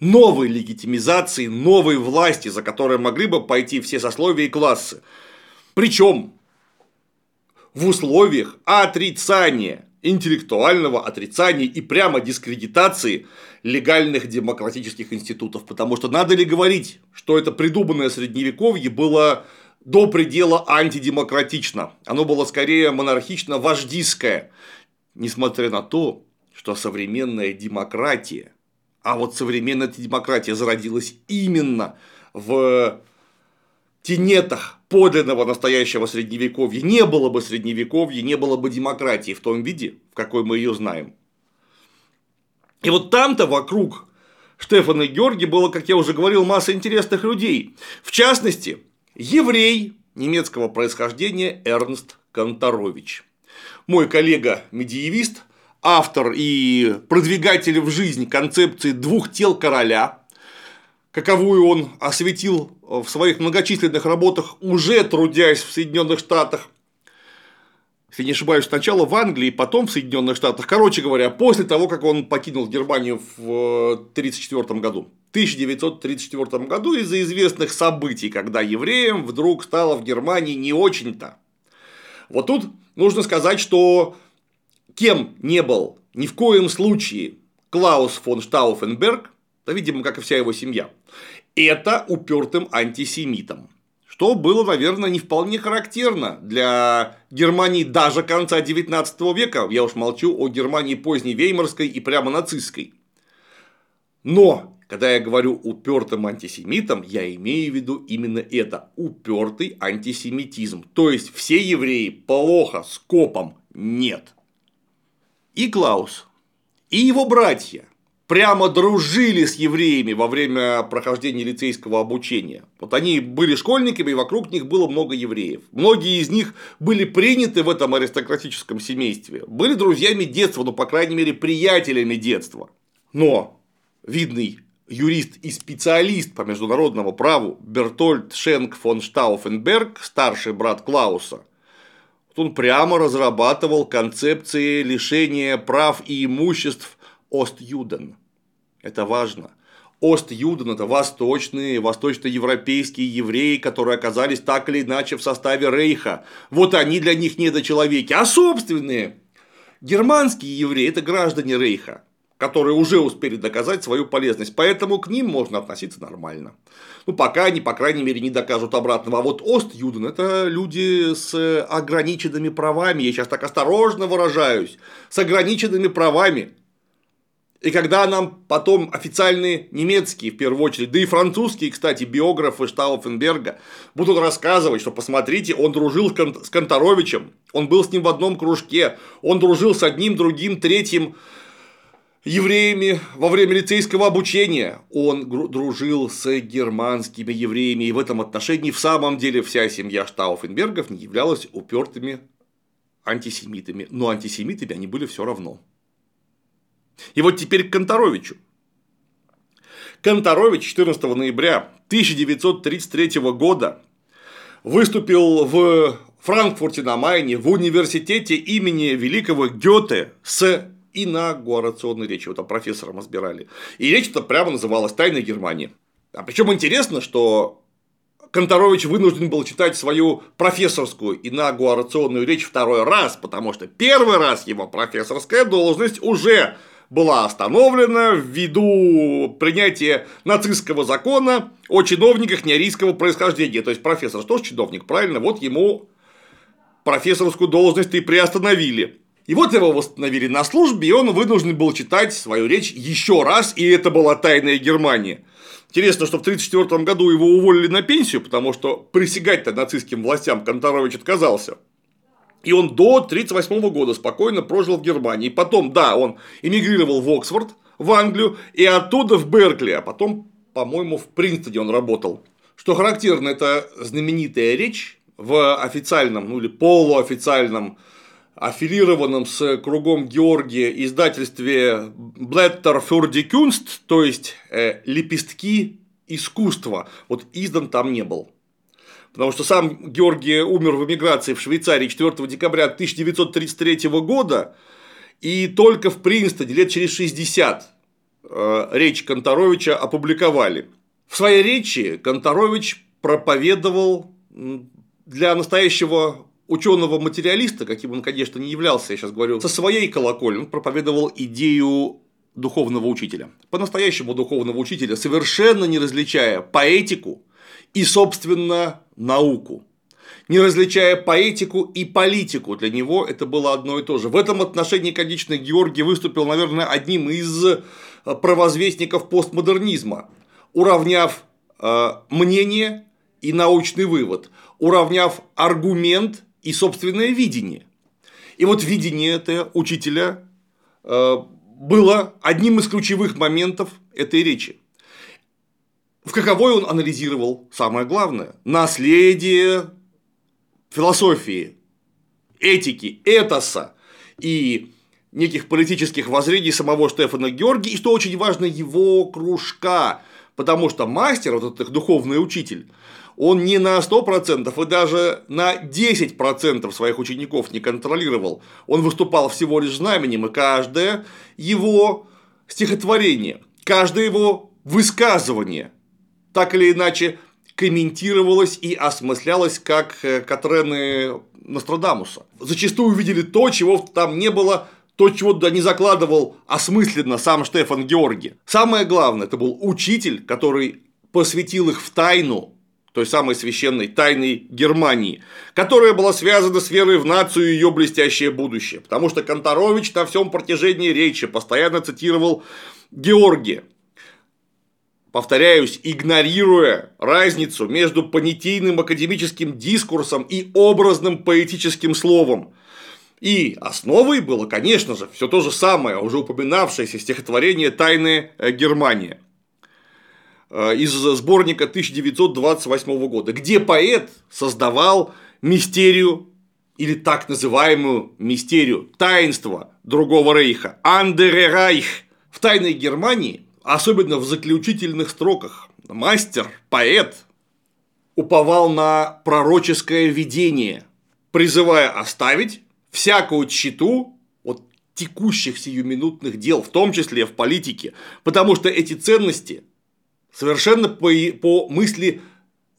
[SPEAKER 1] новой легитимизации, новой власти, за которой могли бы пойти все сословия и классы. Причем в условиях отрицания, интеллектуального отрицания и прямо дискредитации легальных демократических институтов. Потому что надо ли говорить, что это придуманное средневековье было до предела антидемократично. Оно было скорее монархично-вождистское, несмотря на то, что современная демократия, а вот современная демократия зародилась именно в тенетах подлинного настоящего средневековья. Не было бы средневековья, не было бы демократии в том виде, в какой мы ее знаем. И вот там-то вокруг Штефана и Георгия было, как я уже говорил, масса интересных людей. В частности, еврей немецкого происхождения Эрнст Конторович. Мой коллега-медиевист, автор и продвигатель в жизнь концепции двух тел короля, каковую он осветил в своих многочисленных работах, уже трудясь в Соединенных Штатах, если не ошибаюсь, сначала в Англии, потом в Соединенных Штатах. Короче говоря, после того, как он покинул Германию в 1934 году. 1934 году из-за известных событий, когда евреям вдруг стало в Германии не очень-то. Вот тут нужно сказать, что кем не был ни в коем случае Клаус фон Штауфенберг, да, видимо, как и вся его семья, это упертым антисемитом. Что было, наверное, не вполне характерно для Германии даже конца XIX века. Я уж молчу о Германии поздней веймарской и прямо нацистской. Но когда я говорю упертым антисемитом, я имею в виду именно это – упертый антисемитизм. То есть все евреи плохо, с копом нет. И Клаус, и его братья прямо дружили с евреями во время прохождения лицейского обучения. Вот они были школьниками, и вокруг них было много евреев. Многие из них были приняты в этом аристократическом семействе, были друзьями детства, ну, по крайней мере, приятелями детства. Но видный юрист и специалист по международному праву Бертольд Шенк фон Штауфенберг, старший брат Клауса, он прямо разрабатывал концепции лишения прав и имуществ Ост-Юден. Это важно. Ост-Юден – это восточные, восточноевропейские евреи, которые оказались так или иначе в составе Рейха. Вот они для них недочеловеки. А собственные германские евреи – это граждане Рейха которые уже успели доказать свою полезность, поэтому к ним можно относиться нормально. Ну, пока они, по крайней мере, не докажут обратного. А вот Ост-Юден – это люди с ограниченными правами, я сейчас так осторожно выражаюсь, с ограниченными правами. И когда нам потом официальные немецкие, в первую очередь, да и французские, кстати, биографы Штауфенберга будут рассказывать, что посмотрите, он дружил с Конторовичем, он был с ним в одном кружке, он дружил с одним, другим, третьим евреями во время лицейского обучения. Он дружил с германскими евреями, и в этом отношении в самом деле вся семья Штауфенбергов не являлась упертыми антисемитами. Но антисемитами они были все равно. И вот теперь к Конторовичу. Конторович 14 ноября 1933 года выступил в Франкфурте на Майне в университете имени великого Гёте с инаугурационной речи. Вот там профессором разбирали. И речь-то прямо называлась «Тайна Германии». А причем интересно, что Конторович вынужден был читать свою профессорскую инаугурационную речь второй раз, потому что первый раз его профессорская должность уже была остановлена ввиду принятия нацистского закона о чиновниках неарийского происхождения. То есть профессор что ж чиновник, правильно? Вот ему профессорскую должность и приостановили. И вот его восстановили на службе, и он вынужден был читать свою речь еще раз, и это была тайная Германия. Интересно, что в 1934 году его уволили на пенсию, потому что присягать-то нацистским властям Конторович отказался. И он до 1938 года спокойно прожил в Германии. Потом, да, он эмигрировал в Оксфорд, в Англию, и оттуда в Беркли, а потом, по-моему, в Принстоне он работал. Что характерно, это знаменитая речь в официальном, ну или полуофициальном аффилированном с кругом Георгия издательстве Blätter für die Kunst, то есть э, лепестки искусства. Вот издан там не был. Потому что сам Георгий умер в эмиграции в Швейцарии 4 декабря 1933 года, и только в Принстоне лет через 60 э, речь Конторовича опубликовали. В своей речи Конторович проповедовал для настоящего ученого материалиста, каким он, конечно, не являлся, я сейчас говорю, со своей колокольни, он проповедовал идею духовного учителя. По-настоящему духовного учителя, совершенно не различая поэтику и, собственно, науку. Не различая поэтику и политику, для него это было одно и то же. В этом отношении, конечно, Георгий выступил, наверное, одним из э, провозвестников постмодернизма, уравняв э, мнение и научный вывод, уравняв аргумент и собственное видение. И вот видение это учителя э, было одним из ключевых моментов этой речи. В каковой он анализировал самое главное – наследие философии, этики, этоса и неких политических воззрений самого Штефана Георгия, и, что очень важно, его кружка, потому что мастер, вот этот духовный учитель, он не на 100% и даже на 10% своих учеников не контролировал. Он выступал всего лишь знаменем, и каждое его стихотворение, каждое его высказывание так или иначе комментировалось и осмыслялось как э, Катрены Нострадамуса. Зачастую увидели то, чего там не было, то, чего туда не закладывал осмысленно сам Штефан Георги. Самое главное, это был учитель, который посвятил их в тайну той самой священной тайной Германии, которая была связана с верой в нацию и ее блестящее будущее. Потому что Конторович на всем протяжении речи постоянно цитировал Георгия. Повторяюсь, игнорируя разницу между понятийным академическим дискурсом и образным поэтическим словом. И основой было, конечно же, все то же самое, уже упоминавшееся стихотворение «Тайная Германия». Э, из сборника 1928 года, где поэт создавал мистерию или так называемую мистерию таинства другого рейха Андере Райх в тайной Германии, особенно в заключительных строках, мастер, поэт уповал на пророческое видение, призывая оставить всякую тщету от текущих сиюминутных дел, в том числе в политике, потому что эти ценности совершенно по, по мысли,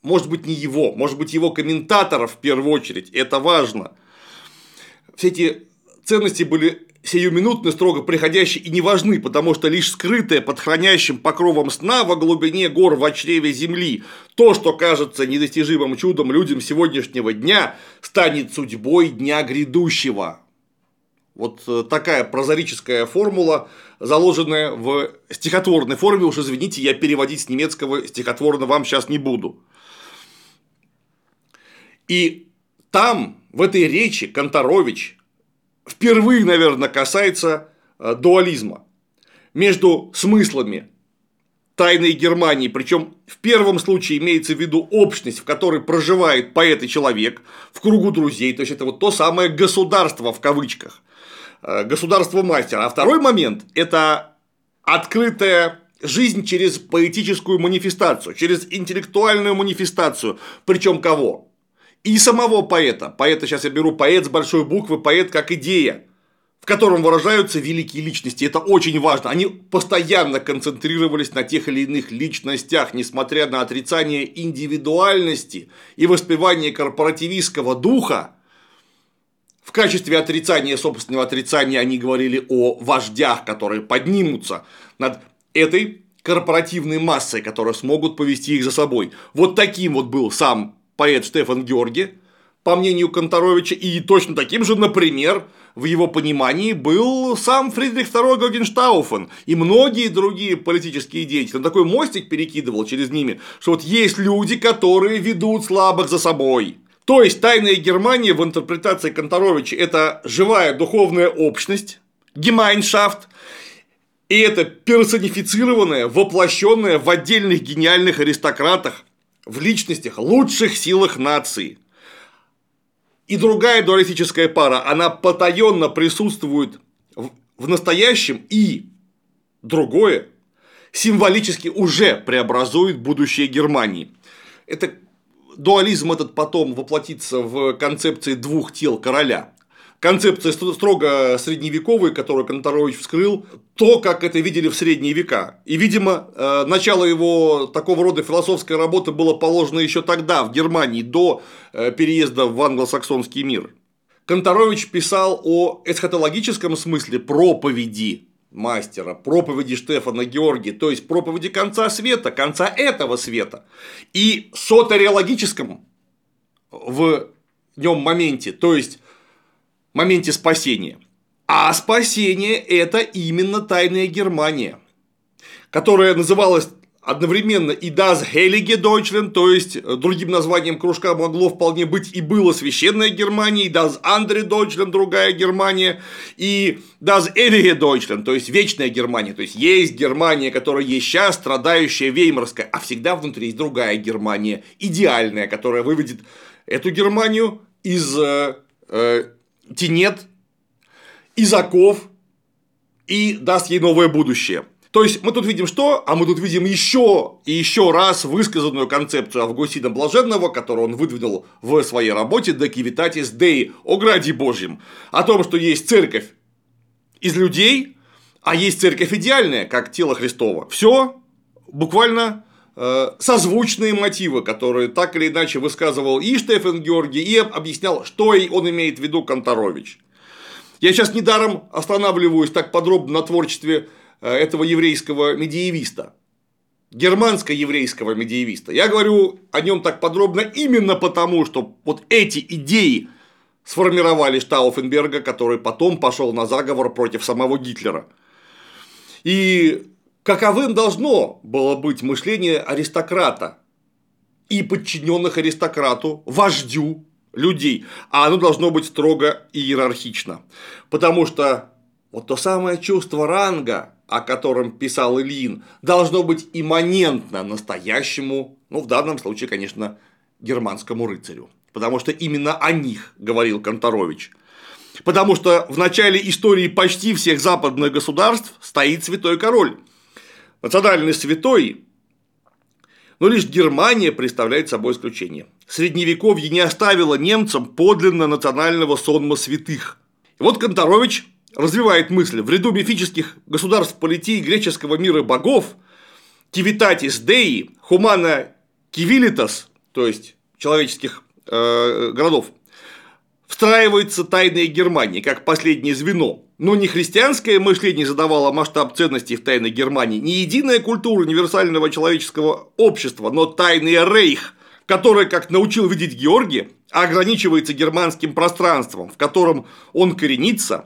[SPEAKER 1] может быть, не его, может быть, его комментаторов в первую очередь, это важно. Все эти ценности были сиюминутны, строго приходящие и не важны, потому что лишь скрытое под хранящим покровом сна во глубине гор в чреве земли, то, что кажется недостижимым чудом людям сегодняшнего дня, станет судьбой дня грядущего. Вот э, такая прозорическая формула, заложенная в стихотворной форме. Уж извините, я переводить с немецкого стихотворно вам сейчас не буду. И там, в этой речи, Конторович впервые, наверное, касается э, дуализма между смыслами тайной Германии, причем в первом случае имеется в виду общность, в которой проживает поэт и человек в кругу друзей, то есть это вот то самое государство в кавычках, Э, государство мастера. А второй момент – это открытая жизнь через поэтическую манифестацию, через интеллектуальную манифестацию. Причем кого? И самого поэта. Поэта, сейчас я беру поэт с большой буквы, поэт как идея, в котором выражаются великие личности. Это очень важно. Они постоянно концентрировались на тех или иных личностях, несмотря на отрицание индивидуальности и воспевание корпоративистского духа в качестве отрицания собственного отрицания они говорили о вождях, которые поднимутся над этой корпоративной массой, которые смогут повести их за собой. Вот таким вот был сам поэт Штефан Георги, по мнению Конторовича, и точно таким же, например, в его понимании был сам Фридрих II Гогенштауфен и многие другие политические деятели. Он такой мостик перекидывал через ними, что вот есть люди, которые ведут слабых за собой, То есть тайная Германия в интерпретации Конторовича это живая духовная общность, гемайншафт, и это персонифицированное, воплощенное в отдельных гениальных аристократах, в личностях, лучших силах нации. И другая дуалистическая пара, она потаенно присутствует в настоящем и другое символически уже преобразует будущее Германии. Это дуализм этот потом воплотится в концепции двух тел короля. Концепция строго средневековая, которую Конторович вскрыл, то, как это видели в средние века. И, видимо, э, начало его такого рода философской работы было положено еще тогда, в Германии, до э, переезда в англосаксонский мир. Конторович писал о эсхатологическом смысле проповеди мастера, проповеди Штефана Георгия, то есть проповеди конца света, конца этого света, и сотериологическом в нем моменте, то есть моменте спасения. А спасение – это именно тайная Германия, которая называлась одновременно и Das Heilige Deutschland, то есть э, другим названием кружка могло вполне быть и было священная Германия, и Das Andere Deutschland, другая Германия, и Das Ewige Deutschland, то есть вечная Германия, то есть есть Германия, которая есть сейчас, страдающая веймарская, а всегда внутри есть другая Германия, идеальная, которая выведет эту Германию из э, э, тенет, из оков и даст ей новое будущее. То есть мы тут видим что? А мы тут видим еще и еще раз высказанную концепцию Августина Блаженного, которую он выдвинул в своей работе «De Civitatis Dei» о граде Божьем, о том, что есть церковь из людей, а есть церковь идеальная, как тело Христова. Все буквально созвучные мотивы, которые так или иначе высказывал и Штефан Георгий, и объяснял, что он имеет в виду Конторович. Я сейчас недаром останавливаюсь так подробно на творчестве Э, этого еврейского медиевиста, германско-еврейского медиевиста. Я говорю о нем так подробно именно потому, что вот эти идеи сформировали Штауфенберга, который потом пошел на заговор против самого Гитлера. И каковым должно было быть мышление аристократа и подчиненных аристократу, вождю людей, а оно должно быть строго иерархично. Потому что вот то самое чувство ранга, о котором писал Ильин, должно быть имманентно настоящему, ну, в данном случае, конечно, германскому рыцарю. Потому что именно о них говорил Конторович. Потому что в начале истории почти всех западных государств стоит святой король. Национальный святой, но лишь Германия представляет собой исключение. Средневековье не оставило немцам подлинно национального сонма святых. И вот Конторович развивает мысль, в ряду мифических государств политии греческого мира богов Кивитатис Деи, Хумана Кивилитас, то есть человеческих э, городов, встраивается тайная Германия как последнее звено. Но не христианское мышление задавало масштаб ценностей в тайной Германии, не единая культура универсального человеческого общества, но тайный рейх, который, как научил видеть Георгий, ограничивается германским пространством, в котором он коренится,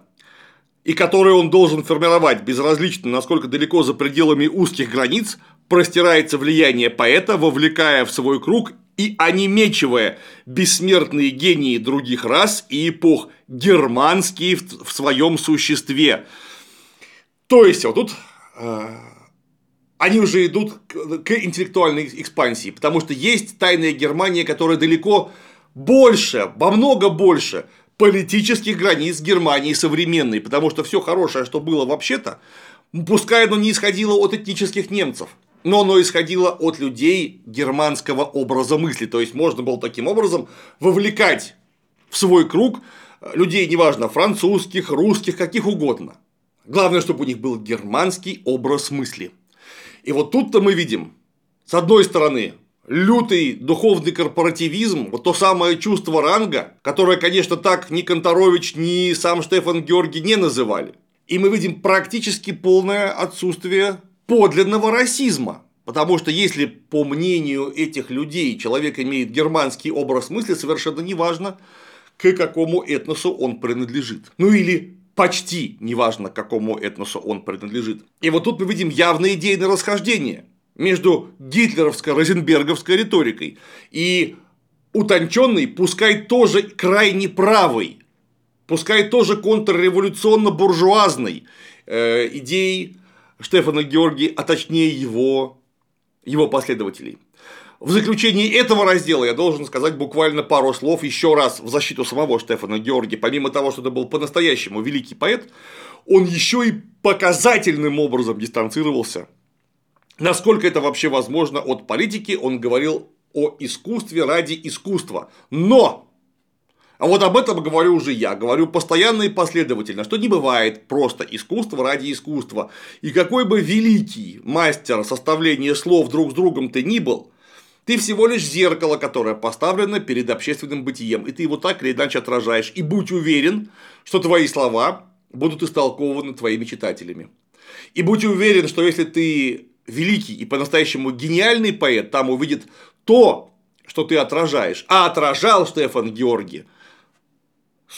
[SPEAKER 1] и которые он должен формировать. Безразлично, насколько далеко за пределами узких границ простирается влияние поэта, вовлекая в свой круг и онемечивая бессмертные гении других рас и эпох, германские в своем существе. То есть, вот тут э, они уже идут к интеллектуальной экспансии, потому что есть тайная Германия, которая далеко больше, во много больше политических границ Германии современной, потому что все хорошее, что было вообще-то, пускай оно не исходило от этнических немцев, но оно исходило от людей германского образа мысли. То есть можно было таким образом вовлекать в свой круг людей, неважно, французских, русских, каких угодно. Главное, чтобы у них был германский образ мысли. И вот тут-то мы видим, с одной стороны, лютый духовный корпоративизм, вот то самое чувство ранга, которое, конечно, так ни Конторович, ни сам Штефан Георгий не называли. И мы видим практически полное отсутствие подлинного расизма. Потому что если, по мнению этих людей, человек имеет германский образ мысли, совершенно неважно, к какому этносу он принадлежит. Ну или почти неважно, к какому этносу он принадлежит. И вот тут мы видим явное идейное расхождение между гитлеровско-розенберговской риторикой и утонченный, пускай тоже крайне правый, пускай тоже контрреволюционно-буржуазной э, идеи Штефана Георгия, а точнее его, его последователей. В заключении этого раздела я должен сказать буквально пару слов еще раз в защиту самого Штефана Георгия. Помимо того, что это был по-настоящему великий поэт, он еще и показательным образом дистанцировался. Насколько это вообще возможно от политики, он говорил о искусстве ради искусства. Но а вот об этом говорю уже я, говорю постоянно и последовательно, что не бывает просто искусство ради искусства. И какой бы великий мастер составления слов друг с другом ты ни был, ты всего лишь зеркало, которое поставлено перед общественным бытием, и ты его так или иначе отражаешь. И будь уверен, что твои слова будут истолкованы твоими читателями. И будь уверен, что если ты великий и по-настоящему гениальный поэт там увидит то, что ты отражаешь. А отражал Штефан Георгий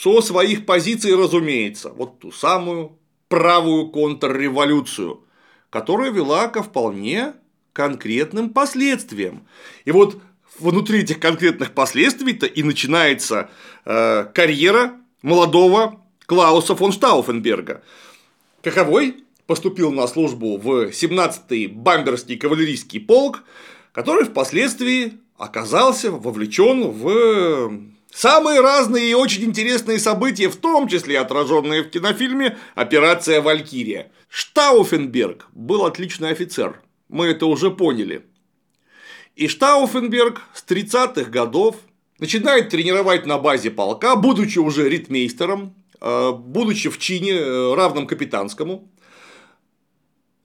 [SPEAKER 1] со своих позиций, разумеется, вот ту самую правую контрреволюцию, которая вела ко вполне конкретным последствиям. И вот внутри этих конкретных последствий-то и начинается э, карьера молодого Клауса фон Штауфенберга. Каковой поступил на службу в 17-й бамберский кавалерийский полк, который впоследствии оказался вовлечен в самые разные и очень интересные события, в том числе отраженные в кинофильме «Операция Валькирия». Штауфенберг был отличный офицер, мы это уже поняли. И Штауфенберг с 30-х годов начинает тренировать на базе полка, будучи уже ритмейстером, э, будучи в чине э, равном капитанскому,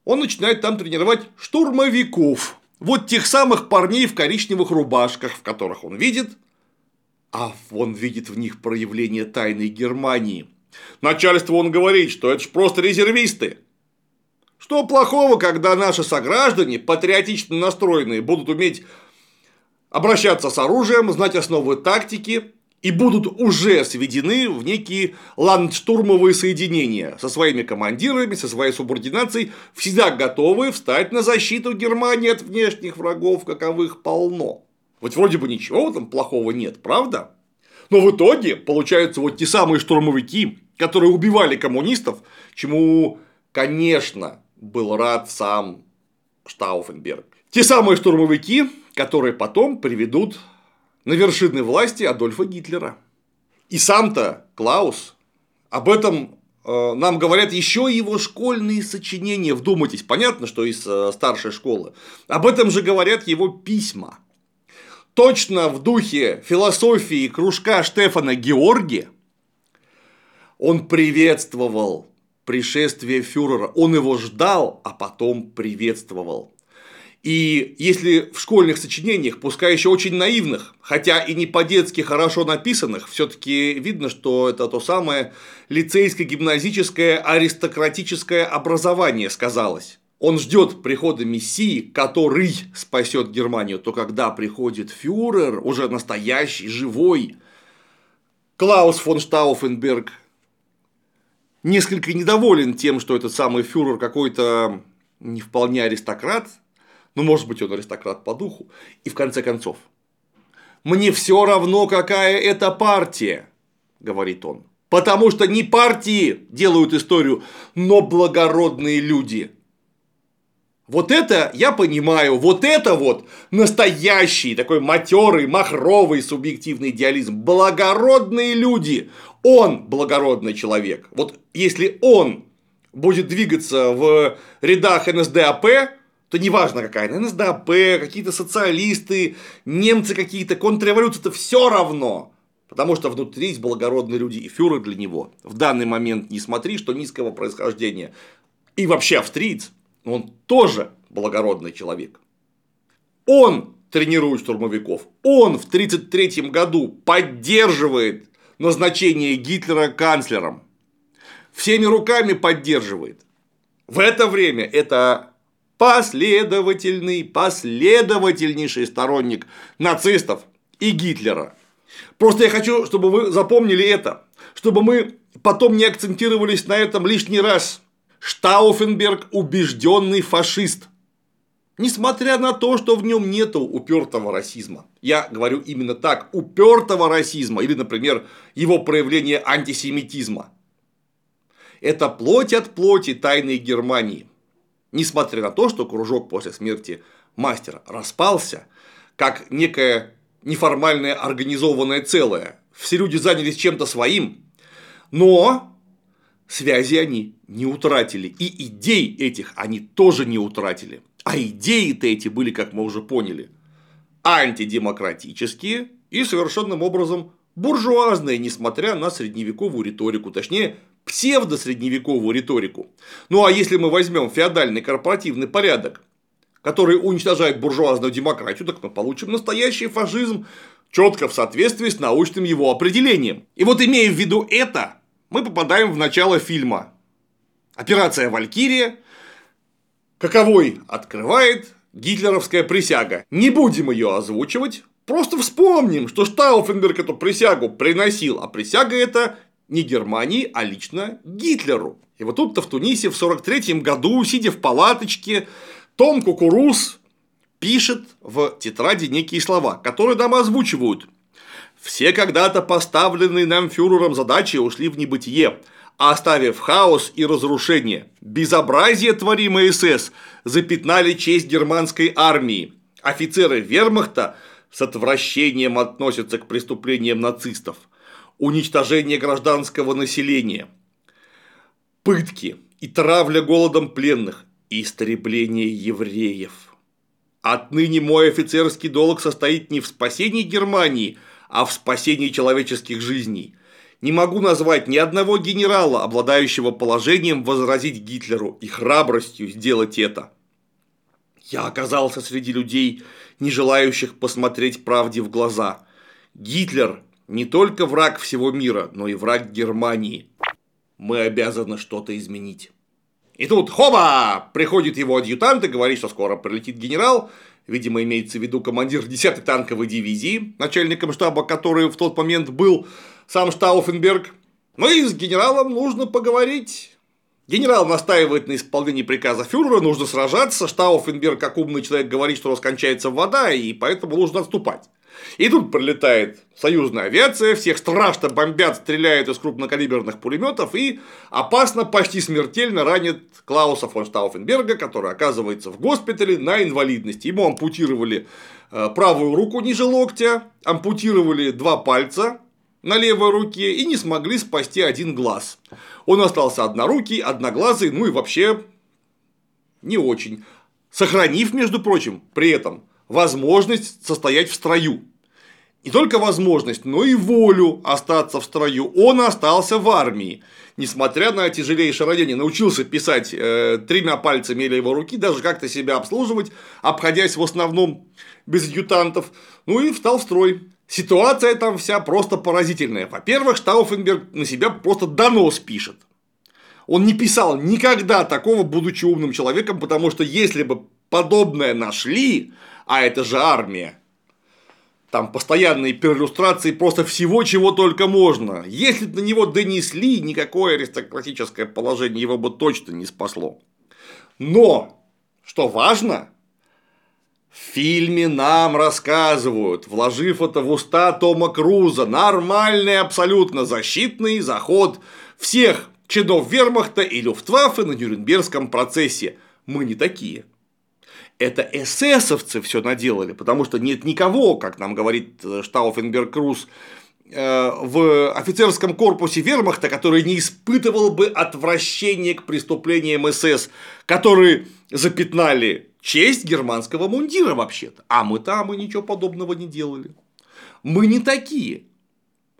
[SPEAKER 1] он начинает там тренировать штурмовиков. Вот тех самых парней в коричневых рубашках, в которых он видит, а он видит в них проявление тайной Германии. Начальству он говорит, что это же просто резервисты. Что плохого, когда наши сограждане, патриотично настроенные, будут уметь обращаться с оружием, знать основы тактики, и будут уже сведены в некие ландштурмовые соединения со своими командирами, со своей субординацией, всегда готовые встать на защиту Германии от внешних врагов, каковых полно. Вот вроде бы ничего этом плохого нет, правда? Но в итоге получаются вот те самые штурмовики, которые убивали коммунистов, чему, конечно, был рад сам Штауфенберг. Те самые штурмовики, которые потом приведут на вершины власти Адольфа Гитлера. И сам-то Клаус об этом э, нам говорят еще его школьные сочинения. Вдумайтесь, понятно, что из э, старшей школы. Об этом же говорят его письма. Точно в духе философии кружка Штефана Георги он приветствовал пришествие фюрера. Он его ждал, а потом приветствовал. И если в школьных сочинениях, пускай еще очень наивных, хотя и не по-детски хорошо написанных, все-таки видно, что это то самое лицейское гимназическое аристократическое образование сказалось. Он ждет прихода Мессии, который спасет Германию, то когда приходит фюрер, уже настоящий, живой, Клаус фон Штауфенберг несколько недоволен тем, что этот самый фюрер какой-то не вполне аристократ, ну, может быть, он аристократ по духу. И в конце концов, мне все равно, какая это партия, говорит он. Потому что не партии делают историю, но благородные люди. Вот это я понимаю, вот это вот настоящий такой матерый, махровый субъективный идеализм. Благородные люди. Он благородный человек. Вот если он будет двигаться в рядах НСДАП, то неважно какая, НСДАП, какие-то социалисты, немцы какие-то, контрреволюция, это все равно. Потому что внутри есть благородные люди, и фюрер для него в данный момент, не смотри, что низкого происхождения. И вообще австриец, он тоже благородный человек. Он тренирует штурмовиков. Он в 1933 году поддерживает назначение Гитлера канцлером. Всеми руками поддерживает. В это время это последовательный, последовательнейший сторонник нацистов и Гитлера. Просто я хочу, чтобы вы запомнили это, чтобы мы потом не акцентировались на этом лишний раз. Штауфенберг убежденный фашист. Несмотря на то, что в нем нету упертого расизма. Я говорю именно так, упертого расизма, или, например, его проявление антисемитизма. Это плоть от плоти тайной Германии. Несмотря на то, что кружок после смерти мастера распался, как некое неформальное организованное целое. Все люди занялись чем-то своим, но связи они не утратили. И идей этих они тоже не утратили. А идеи-то эти были, как мы уже поняли, антидемократические и совершенным образом буржуазные, несмотря на средневековую риторику, точнее, псевдосредневековую риторику. Ну а если мы возьмем феодальный корпоративный порядок, который уничтожает буржуазную демократию, так мы получим настоящий фашизм, четко в соответствии с научным его определением. И вот имея в виду это, мы попадаем в начало фильма. Операция «Валькирия», каковой открывает гитлеровская присяга. Не будем ее озвучивать, просто вспомним, что Штауфенберг эту присягу приносил, а присяга это не Германии, а лично Гитлеру. И вот тут-то в Тунисе в 43 году, сидя в палаточке, том Кукуруз пишет в тетради некие слова, которые нам озвучивают. Все когда-то поставленные нам фюрером задачи ушли в небытие, оставив хаос и разрушение. Безобразие, творимое СС, запятнали честь германской армии. Офицеры вермахта с отвращением относятся к преступлениям нацистов. Уничтожение гражданского населения, пытки и травля голодом пленных, истребление евреев. Отныне мой офицерский долг состоит не в спасении Германии, а в спасении человеческих жизней. Не могу назвать ни одного генерала, обладающего положением возразить Гитлеру и храбростью сделать это. Я оказался среди людей, не желающих посмотреть правде в глаза. Гитлер не только враг всего мира, но и враг Германии. Мы обязаны что-то изменить. И тут, хоба, приходит его адъютант и говорит, что скоро прилетит генерал, видимо, имеется в виду командир 10-й танковой дивизии, начальником штаба, который в тот момент был сам Штауфенберг. Ну и с генералом нужно поговорить. Генерал настаивает на исполнении приказа фюрера, нужно сражаться. Штауфенберг, как умный человек, говорит, что раскончается вода, и поэтому нужно отступать. И тут прилетает союзная авиация, всех страшно бомбят, стреляют из крупнокалиберных пулеметов и опасно, почти смертельно ранит Клауса фон Штауфенберга, который оказывается в госпитале на инвалидности. Ему ампутировали э, правую руку ниже локтя, ампутировали два пальца на левой руке и не смогли спасти один глаз. Он остался однорукий, одноглазый, ну и вообще не очень. Сохранив, между прочим, при этом возможность состоять в строю. Не только возможность, но и волю остаться в строю. Он остался в армии. Несмотря на тяжелейшее ранение, научился писать э, тремя пальцами левой руки, даже как-то себя обслуживать, обходясь в основном без адъютантов. Ну и встал в строй. Ситуация там вся просто поразительная. Во-первых, Штауфенберг на себя просто донос пишет. Он не писал никогда такого, будучи умным человеком, потому что если бы подобное нашли, а это же армия. Там постоянные перлюстрации просто всего, чего только можно. Если бы на него донесли, никакое аристократическое положение его бы точно не спасло. Но, что важно, в фильме нам рассказывают, вложив это в уста Тома Круза, нормальный абсолютно защитный заход всех чинов вермахта и люфтваффе на Нюрнбергском процессе. Мы не такие это эсэсовцы все наделали, потому что нет никого, как нам говорит э, Штауфенберг Круз, э, в офицерском корпусе вермахта, который не испытывал бы отвращения к преступлениям СС, которые запятнали честь германского мундира вообще-то. А мы там и ничего подобного не делали. Мы не такие.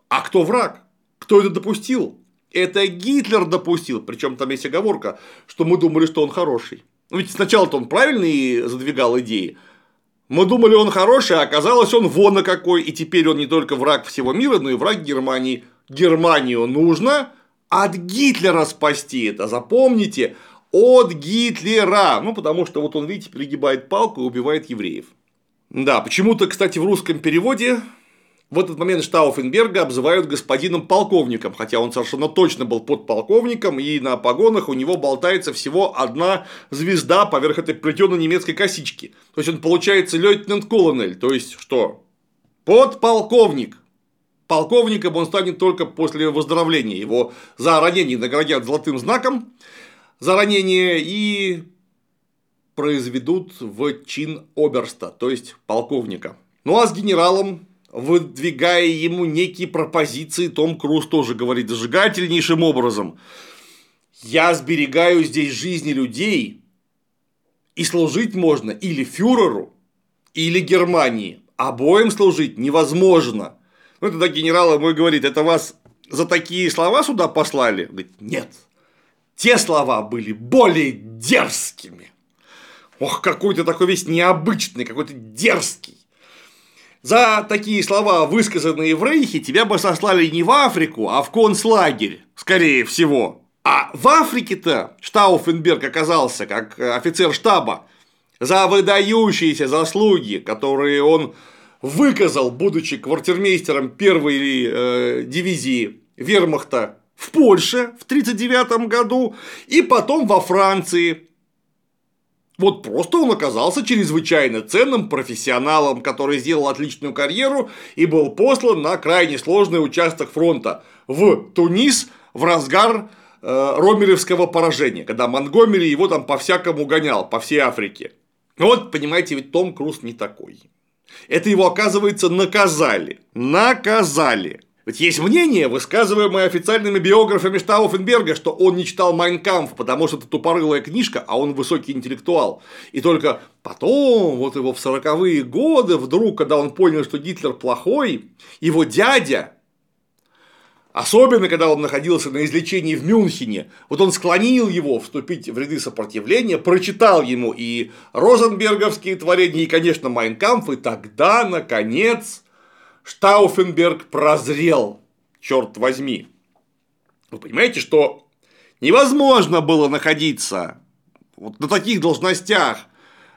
[SPEAKER 1] А кто враг? Кто это допустил? Это Гитлер допустил. Причем там есть оговорка, что мы думали, что он хороший. Ну, ведь сначала-то он правильно задвигал идеи. Мы думали, он хороший, а оказалось, он вон на какой. И теперь он не только враг всего мира, но и враг Германии. Германию нужно от Гитлера спасти это. Запомните, от Гитлера. Ну, потому что вот он, видите, пригибает палку и убивает евреев. Да, почему-то, кстати, в русском переводе В этот момент Штауфенберга обзывают господином полковником, хотя он совершенно точно был подполковником, и на погонах у него болтается всего одна звезда поверх этой плетеной немецкой косички. То есть он получается лейтенант колонель, то есть что? Подполковник. Полковником он станет только после выздоровления. Его за ранение наградят золотым знаком за ранение и произведут в чин оберста, то есть полковника. Ну а с генералом выдвигая ему некие пропозиции, Том Круз тоже говорит зажигательнейшим образом. Я сберегаю здесь жизни людей, и служить можно или фюреру, или Германии. Обоим служить невозможно. Ну, тогда генерал ему говорит, это вас за такие слова сюда послали? Говорит, нет. Те слова были более дерзкими. Ох, какой то такой весь необычный, какой-то дерзкий. За такие слова, высказанные в Рейхе, тебя бы сослали не в Африку, а в концлагерь, скорее всего. А в Африке-то Штауфенберг оказался как офицер штаба за выдающиеся заслуги, которые он выказал, будучи квартирмейстером первой э, дивизии вермахта в Польше в 1939 году и потом во Франции вот просто он оказался чрезвычайно ценным профессионалом, который сделал отличную карьеру и был послан на крайне сложный участок фронта в Тунис в разгар э, Ромелевского поражения, когда Монгомери его там по-всякому гонял, по всей Африке. Вот, понимаете, ведь Том Круз не такой. Это его, оказывается, наказали. Наказали. Ведь есть мнение, высказываемое официальными биографами Штауфенберга, что он не читал Майнкамф, потому что это тупорылая книжка, а он высокий интеллектуал. И только потом, вот его в сороковые годы, вдруг, когда он понял, что Гитлер плохой, его дядя, особенно когда он находился на излечении в Мюнхене, вот он склонил его вступить в ряды сопротивления, прочитал ему и розенберговские творения, и, конечно, Майнкамф, и тогда, наконец, Штауфенберг прозрел, черт возьми. Вы понимаете, что невозможно было находиться вот на таких должностях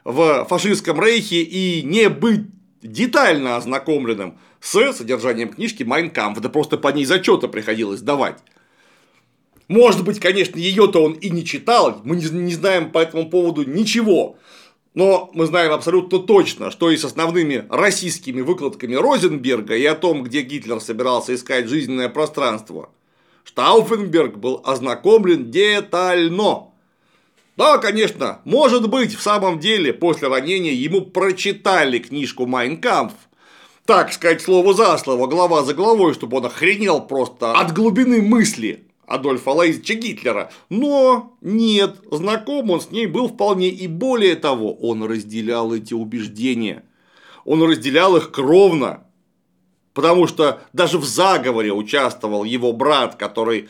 [SPEAKER 1] в фашистском рейхе и не быть детально ознакомленным с содержанием книжки «Майн кампф». Это просто по ней зачета приходилось давать. Может быть, конечно, ее-то он и не читал, мы не знаем по этому поводу ничего. Но мы знаем абсолютно точно, что и с основными российскими выкладками Розенберга и о том, где Гитлер собирался искать жизненное пространство, Штауфенберг был ознакомлен детально. Да, конечно, может быть, в самом деле, после ранения ему прочитали книжку «Майн кампф», так сказать, слово за слово, глава за главой, чтобы он охренел просто от глубины мысли. Адольфа Лаизовича Гитлера. Но нет, знаком он с ней был вполне и более того, он разделял эти убеждения. Он разделял их кровно. Потому что даже в заговоре участвовал его брат, который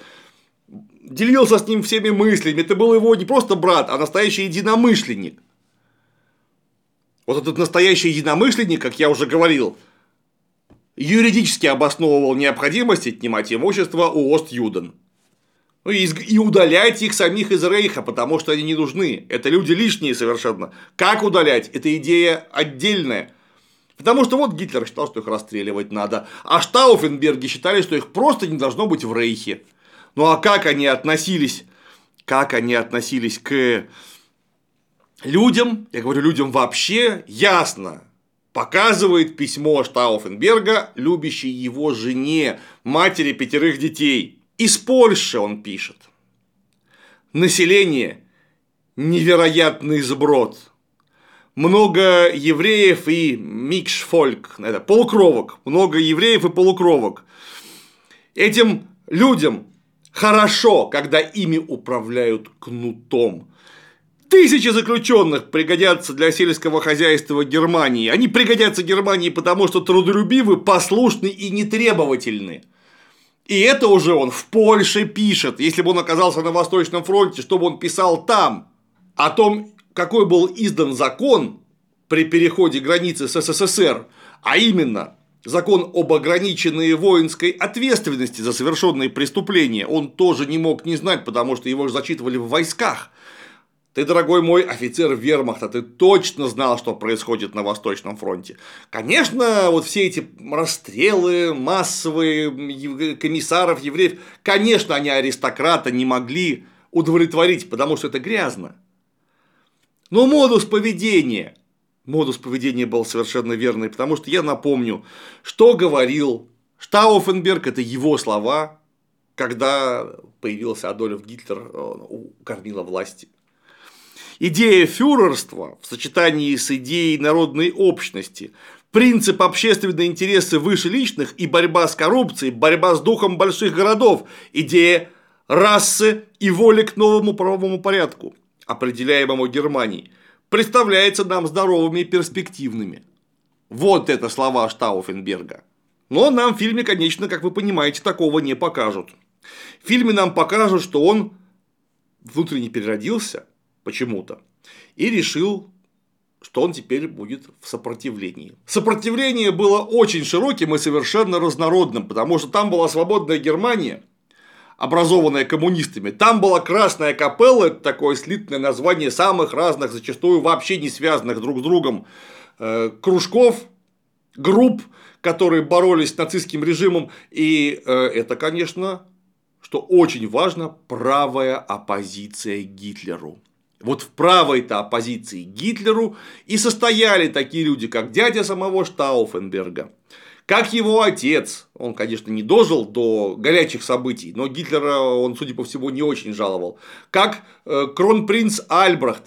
[SPEAKER 1] делился с ним всеми мыслями. Это был его не просто брат, а настоящий единомышленник. Вот этот настоящий единомышленник, как я уже говорил, юридически обосновывал необходимость отнимать имущество у Ост-Юден. Ну и, и удалять их самих из Рейха, потому что они не нужны. Это люди лишние совершенно. Как удалять? Это идея отдельная. Потому что вот Гитлер считал, что их расстреливать надо, а Штауфенберги считали, что их просто не должно быть в Рейхе. Ну а как они относились, как они относились к людям, я говорю людям вообще, ясно. Показывает письмо Штауфенберга, любящей его жене, матери пятерых детей. Из Польши он пишет. Население – невероятный сброд. Много евреев и микшфольк, это полукровок, много евреев и полукровок. Этим людям хорошо, когда ими управляют кнутом. Тысячи заключенных пригодятся для сельского хозяйства Германии. Они пригодятся Германии, потому что трудолюбивы, послушны и нетребовательны. И это уже он в Польше пишет. Если бы он оказался на Восточном фронте, чтобы он писал там о том, какой был издан закон при переходе границы с СССР, а именно закон об ограниченной воинской ответственности за совершенные преступления, он тоже не мог не знать, потому что его зачитывали в войсках. Ты, дорогой мой офицер вермахта, ты точно знал, что происходит на Восточном фронте. Конечно, вот все эти расстрелы массовые комиссаров, евреев, конечно, они аристократа не могли удовлетворить, потому что это грязно. Но модус поведения, модус поведения был совершенно верный, потому что я напомню, что говорил Штауфенберг, это его слова, когда появился Адольф Гитлер у кормила власти. Идея фюрерства в сочетании с идеей народной общности, принцип общественные интересы выше личных и борьба с коррупцией, борьба с духом больших городов, идея расы и воли к новому правовому порядку, определяемому Германией, представляется нам здоровыми и перспективными. Вот это слова Штауфенберга. Но нам в фильме, конечно, как вы понимаете, такого не покажут. В фильме нам покажут, что он внутренне переродился – почему-то. И решил, что он теперь будет в сопротивлении. Сопротивление было очень широким и совершенно разнородным, потому что там была свободная Германия, образованная коммунистами. Там была Красная Капелла, это такое слитное название самых разных, зачастую вообще не связанных друг с другом э, кружков, групп, которые боролись с нацистским режимом. И э, это, конечно, что очень важно, правая оппозиция Гитлеру. Вот в правой-то оппозиции Гитлеру и состояли такие люди, как дядя самого Штауфенберга, как его отец, он, конечно, не дожил до горячих событий, но Гитлера он, судя по всему, не очень жаловал, как э, кронпринц Альбрехт.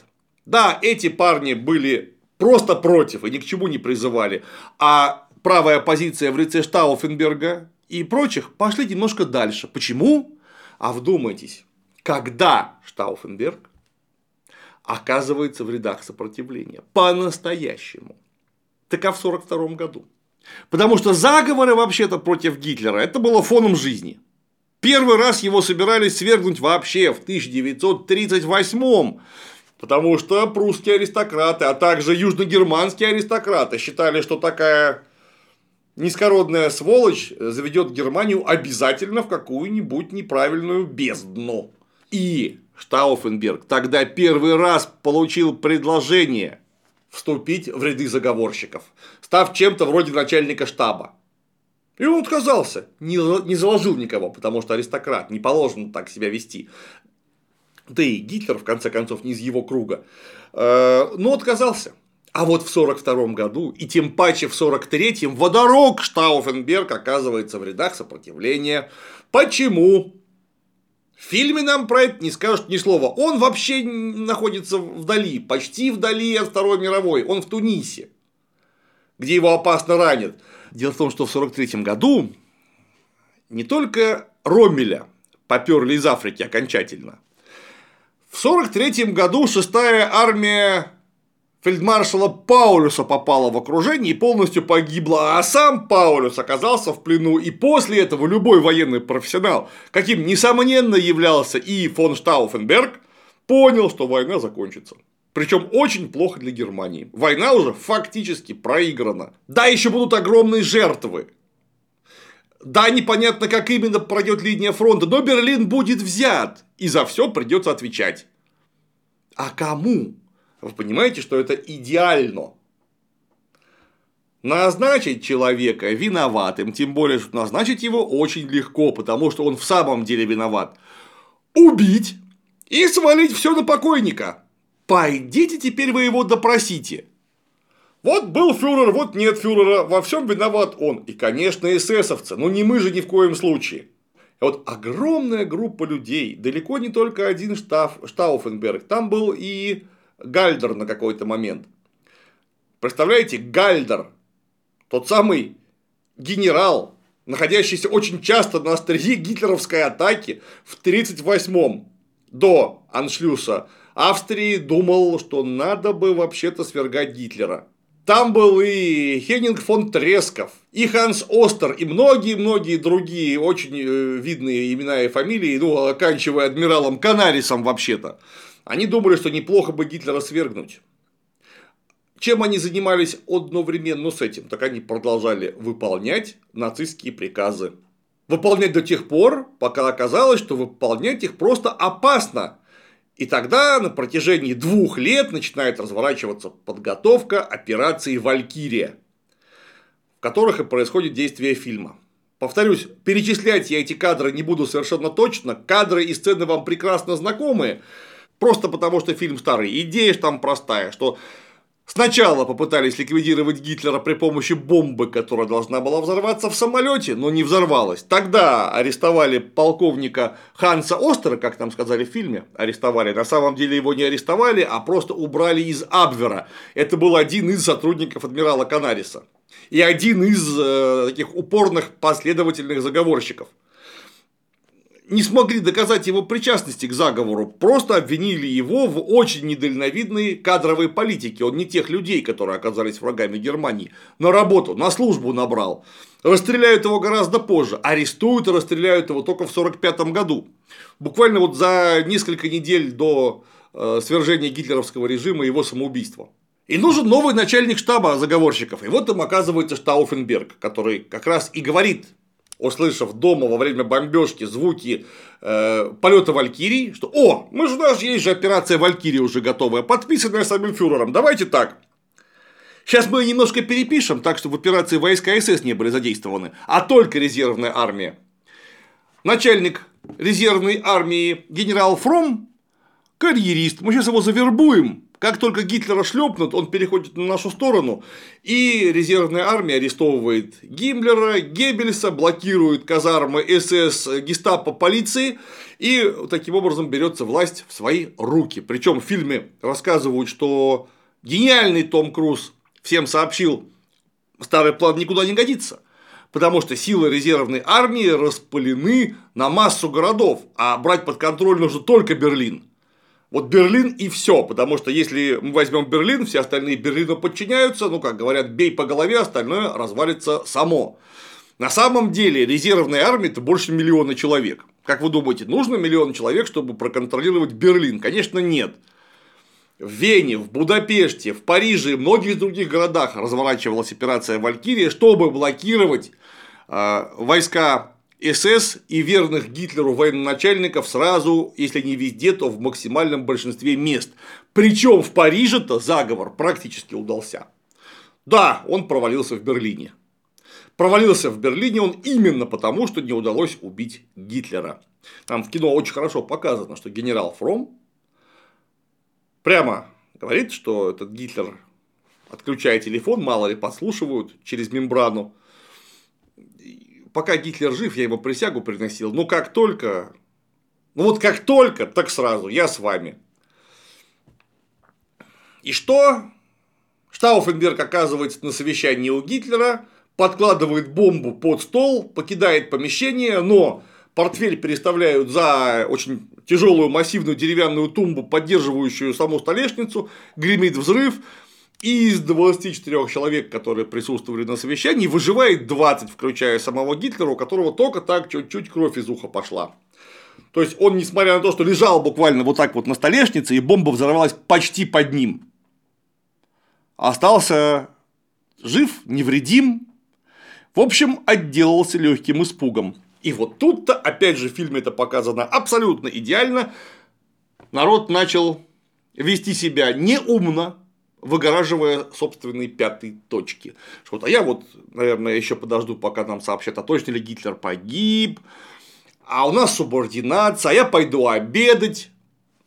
[SPEAKER 1] Да, эти парни были просто против и ни к чему не призывали, а правая оппозиция в лице Штауфенберга и прочих пошли немножко дальше. Почему? А вдумайтесь, когда Штауфенберг оказывается в рядах сопротивления. По-настоящему. Так а в 1942 году. Потому что заговоры вообще-то против Гитлера это было фоном жизни. Первый раз его собирались свергнуть вообще в 1938 Потому что прусские аристократы, а также южногерманские аристократы считали, что такая низкородная сволочь заведет Германию обязательно в какую-нибудь неправильную бездну. И Штауфенберг тогда первый раз получил предложение вступить в ряды заговорщиков, став чем-то вроде начальника штаба. И он отказался, не, не заложил никого, потому что аристократ, не положено так себя вести. Да и Гитлер, в конце концов, не из его круга. Э, но отказался. А вот в 1942 году, и тем паче в 1943, водорог Штауфенберг оказывается в рядах сопротивления. Почему? В фильме нам про это не скажут ни слова. Он вообще находится вдали, почти вдали от Второй мировой. Он в Тунисе, где его опасно ранят. Дело в том, что в 1943 году не только Ромеля поперли из Африки окончательно. В 1943 году шестая армия фельдмаршала Паулюса попала в окружение и полностью погибла, а сам Паулюс оказался в плену. И после этого любой военный профессионал, каким несомненно являлся и фон Штауфенберг, понял, что война закончится. Причем очень плохо для Германии. Война уже фактически проиграна. Да, еще будут огромные жертвы. Да, непонятно, как именно пройдет линия фронта, но Берлин будет взят. И за все придется отвечать. А кому? Вы понимаете, что это идеально. Назначить человека виноватым, тем более, что назначить его очень легко, потому что он в самом деле виноват. Убить и свалить все на покойника. Пойдите теперь вы его допросите. Вот был фюрер, вот нет фюрера, во всем виноват он. И, конечно, эсэсовцы, но не мы же ни в коем случае. И вот огромная группа людей, далеко не только один штаф, Штауфенберг, там был и Гальдер на какой-то момент. Представляете, Гальдер, тот самый генерал, находящийся очень часто на острие гитлеровской атаки в 1938-м до аншлюса Австрии думал, что надо бы вообще-то свергать Гитлера. Там был и Хеннинг фон Тресков, и Ханс Остер, и многие-многие другие очень э, видные имена и фамилии, ну, оканчивая адмиралом Канарисом вообще-то. Они думали, что неплохо бы Гитлера свергнуть. Чем они занимались одновременно с этим? Так они продолжали выполнять нацистские приказы. Выполнять до тех пор, пока оказалось, что выполнять их просто опасно. И тогда на протяжении двух лет начинает разворачиваться подготовка операции «Валькирия», в которых и происходит действие фильма. Повторюсь, перечислять я эти кадры не буду совершенно точно. Кадры и сцены вам прекрасно знакомы. Просто потому, что фильм старый. Идея же там простая, что Сначала попытались ликвидировать Гитлера при помощи бомбы, которая должна была взорваться в самолете, но не взорвалась. Тогда арестовали полковника Ханса Остера, как нам сказали в фильме, арестовали. На самом деле его не арестовали, а просто убрали из Абвера. Это был один из сотрудников адмирала Канариса. И один из э, таких упорных последовательных заговорщиков не смогли доказать его причастности к заговору, просто обвинили его в очень недальновидной кадровой политике. Он не тех людей, которые оказались врагами Германии, на работу, на службу набрал. Расстреляют его гораздо позже, арестуют и расстреляют его только в 1945 году. Буквально вот за несколько недель до э, свержения гитлеровского режима и его самоубийства. И нужен новый начальник штаба заговорщиков. И вот им оказывается Штауфенберг, который как раз и говорит услышав дома во время бомбежки звуки э, полета Валькирии, что «О, мы же у нас есть же операция Валькирии уже готовая, подписанная самим фюрером, давайте так». Сейчас мы немножко перепишем, так, чтобы в операции войска СС не были задействованы, а только резервная армия. Начальник резервной армии генерал Фром – карьерист, мы сейчас его завербуем, как только Гитлера шлепнут, он переходит на нашу сторону, и резервная армия арестовывает Гиммлера, Геббельса, блокирует казармы СС, гестапо, полиции, и таким образом берется власть в свои руки. Причем в фильме рассказывают, что гениальный Том Круз всем сообщил, старый план никуда не годится. Потому что силы резервной армии распылены на массу городов, а брать под контроль нужно только Берлин. Вот Берлин и все, потому что если мы возьмем Берлин, все остальные Берлину подчиняются, ну, как говорят, бей по голове, остальное развалится само. На самом деле резервная армия это больше миллиона человек. Как вы думаете, нужно миллион человек, чтобы проконтролировать Берлин? Конечно, нет. В Вене, в Будапеште, в Париже и многих других городах разворачивалась операция Валькирия, чтобы блокировать э, войска СС и верных Гитлеру военачальников сразу, если не везде, то в максимальном большинстве мест. Причем в Париже-то заговор практически удался. Да, он провалился в Берлине. Провалился в Берлине он именно потому, что не удалось убить Гитлера. Там в кино очень хорошо показано, что генерал Фром прямо говорит, что этот Гитлер, отключая телефон, мало ли подслушивают через мембрану, пока Гитлер жив, я ему присягу приносил, но как только, ну вот как только, так сразу, я с вами. И что? Штауфенберг оказывается на совещании у Гитлера, подкладывает бомбу под стол, покидает помещение, но портфель переставляют за очень тяжелую массивную деревянную тумбу, поддерживающую саму столешницу, гремит взрыв, из 24 человек, которые присутствовали на совещании, выживает 20, включая самого Гитлера, у которого только так чуть-чуть кровь из уха пошла. То есть он, несмотря на то, что лежал буквально вот так вот на столешнице, и бомба взорвалась почти под ним, остался жив, невредим, в общем, отделался легким испугом. И вот тут-то, опять же, в фильме это показано абсолютно идеально. Народ начал вести себя неумно, выгораживая собственные пятые точки. Что вот, а я вот, наверное, еще подожду, пока нам сообщат, а точно ли Гитлер погиб, а у нас субординация, а я пойду обедать,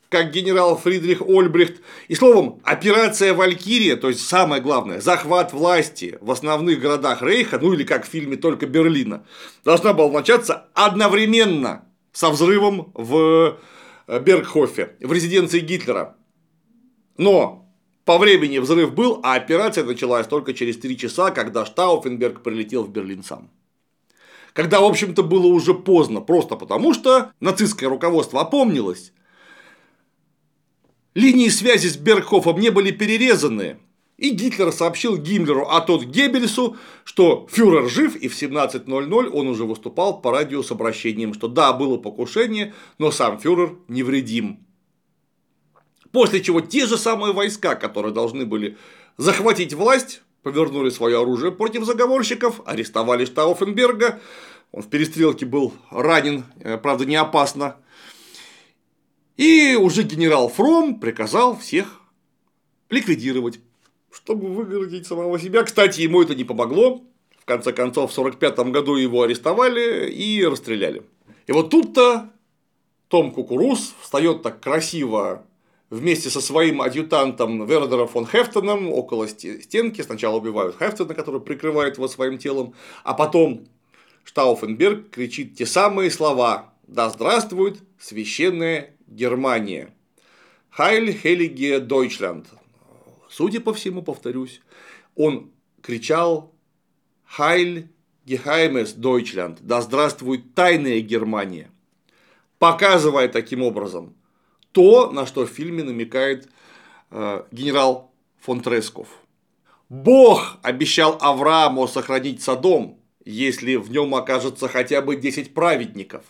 [SPEAKER 1] как генерал Фридрих Ольбрихт. И словом, операция Валькирия, то есть самое главное, захват власти в основных городах Рейха, ну или как в фильме только Берлина, должна была начаться одновременно со взрывом в Бергхофе, в резиденции Гитлера. Но по времени взрыв был, а операция началась только через три часа, когда Штауфенберг прилетел в Берлин сам. Когда, в общем-то, было уже поздно, просто потому что нацистское руководство опомнилось. Линии связи с Бергхофом не были перерезаны, и Гитлер сообщил Гиммлеру, а тот Геббельсу, что фюрер жив, и в 17.00 он уже выступал по радио с обращением, что да, было покушение, но сам фюрер невредим. После чего те же самые войска, которые должны были захватить власть, повернули свое оружие против заговорщиков, арестовали Штауфенберга, он в перестрелке был ранен, э, правда не опасно, И уже генерал Фром приказал всех ликвидировать, чтобы выгородить самого себя. Кстати, ему это не помогло. В конце концов, в 1945 году его арестовали и расстреляли. И вот тут-то Том Кукуруз встает так красиво вместе со своим адъютантом Вердером фон Хефтоном около стенки. Сначала убивают Хефтона, который прикрывает его своим телом, а потом Штауфенберг кричит те самые слова «Да здравствует священная Германия!» «Хайль Хелиге Дойчланд!» Судя по всему, повторюсь, он кричал «Хайль Гехаймес Дойчланд!» «Да здравствует тайная Германия!» Показывая таким образом то, на что в фильме намекает э, генерал фон Тресков. Бог обещал Аврааму сохранить Содом, если в нем окажется хотя бы 10 праведников.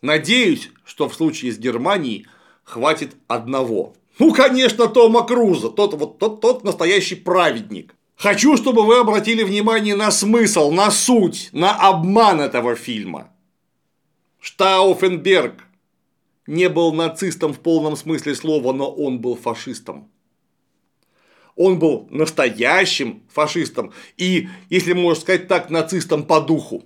[SPEAKER 1] Надеюсь, что в случае с Германией хватит одного. Ну, конечно, Тома Круза, тот, вот, тот, тот настоящий праведник. Хочу, чтобы вы обратили внимание на смысл, на суть, на обман этого фильма. Штауфенберг не был нацистом в полном смысле слова, но он был фашистом. Он был настоящим фашистом и, если можно сказать так, нацистом по духу.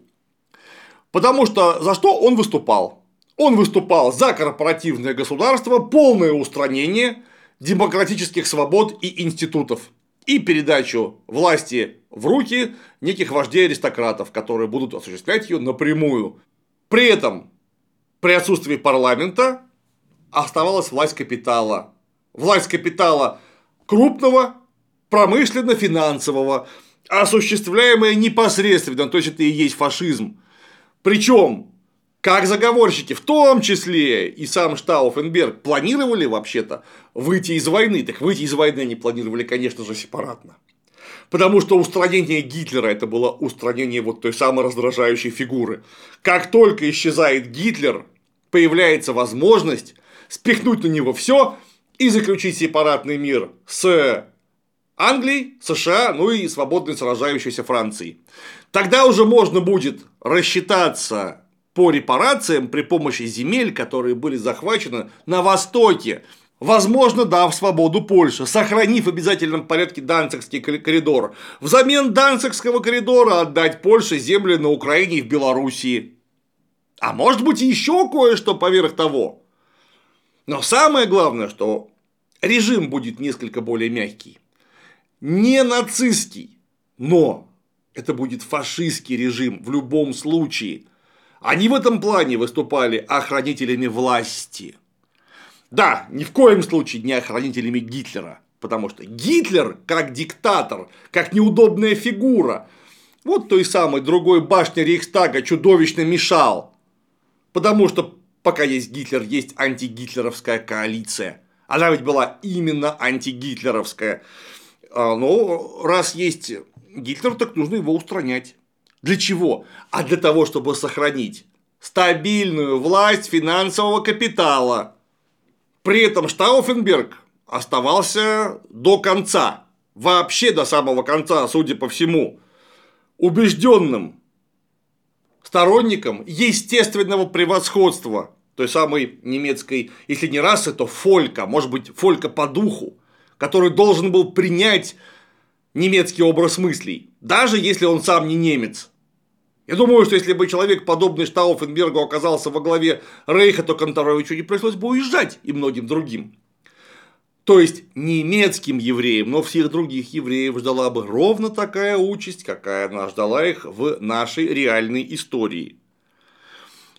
[SPEAKER 1] Потому что за что он выступал? Он выступал за корпоративное государство, полное устранение демократических свобод и институтов и передачу власти в руки неких вождей-аристократов, которые будут осуществлять ее напрямую. При этом, при отсутствии парламента, оставалась власть капитала. Власть капитала крупного, промышленно-финансового, осуществляемая непосредственно, то есть это и есть фашизм. Причем, как заговорщики, в том числе и сам Штауфенберг, планировали вообще-то выйти из войны. Так выйти из войны они планировали, конечно же, сепаратно. Потому что устранение Гитлера это было устранение вот той самой раздражающей фигуры. Как только исчезает Гитлер, появляется возможность спихнуть на него все и заключить сепаратный мир с Англией, США, ну и свободной сражающейся Францией. Тогда уже можно будет рассчитаться по репарациям при помощи земель, которые были захвачены на Востоке, возможно, дав свободу Польше, сохранив в обязательном порядке Данцикский коридор. Взамен Данцикского коридора отдать Польше земли на Украине и в Белоруссии. А может быть еще кое-что поверх того. Но самое главное, что режим будет несколько более мягкий. Не нацистский, но это будет фашистский режим в любом случае. Они в этом плане выступали охранителями власти. Да, ни в коем случае не охранителями Гитлера. Потому что Гитлер, как диктатор, как неудобная фигура, вот той самой другой башне Рейхстага чудовищно мешал. Потому что пока есть Гитлер, есть антигитлеровская коалиция. Она ведь была именно антигитлеровская. А, но раз есть Гитлер, так нужно его устранять. Для чего? А для того, чтобы сохранить стабильную власть финансового капитала. При этом Штауфенберг оставался до конца, вообще до самого конца, судя по всему, убежденным сторонником естественного превосходства той самой немецкой, если не расы, то фолька, может быть, фолька по духу, который должен был принять немецкий образ мыслей, даже если он сам не немец. Я думаю, что если бы человек, подобный Штауфенбергу, оказался во главе Рейха, то Конторовичу не пришлось бы уезжать и многим другим. То есть немецким евреям, но всех других евреев ждала бы ровно такая участь, какая она ждала их в нашей реальной истории.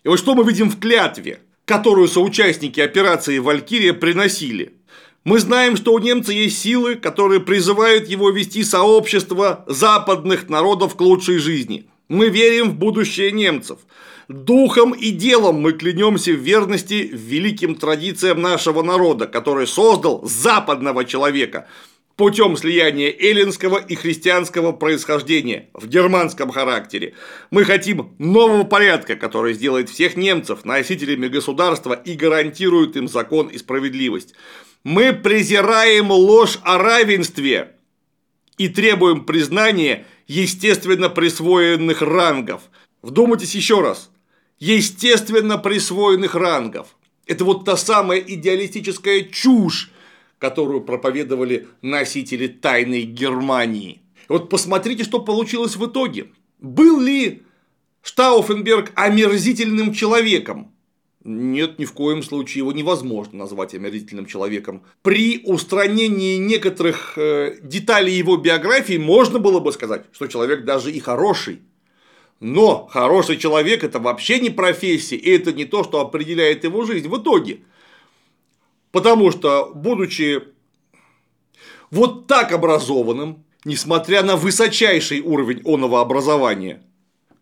[SPEAKER 1] И вот что мы видим в клятве которую соучастники операции «Валькирия» приносили. Мы знаем, что у немца есть силы, которые призывают его вести сообщество западных народов к лучшей жизни. Мы верим в будущее немцев. Духом и делом мы клянемся в верности великим традициям нашего народа, который создал западного человека – путем слияния эллинского и христианского происхождения в германском характере. Мы хотим нового порядка, который сделает всех немцев носителями государства и гарантирует им закон и справедливость. Мы презираем ложь о равенстве и требуем признания естественно присвоенных рангов. Вдумайтесь еще раз. Естественно присвоенных рангов. Это вот та самая идеалистическая чушь, которую проповедовали носители тайной Германии. Вот посмотрите, что получилось в итоге. Был ли Штауфенберг омерзительным человеком? Нет, ни в коем случае его невозможно назвать омерзительным человеком. При устранении некоторых э, деталей его биографии можно было бы сказать, что человек даже и хороший. Но хороший человек это вообще не профессия, и это не то, что определяет его жизнь в итоге. Потому что, будучи вот так образованным, несмотря на высочайший уровень оного образования,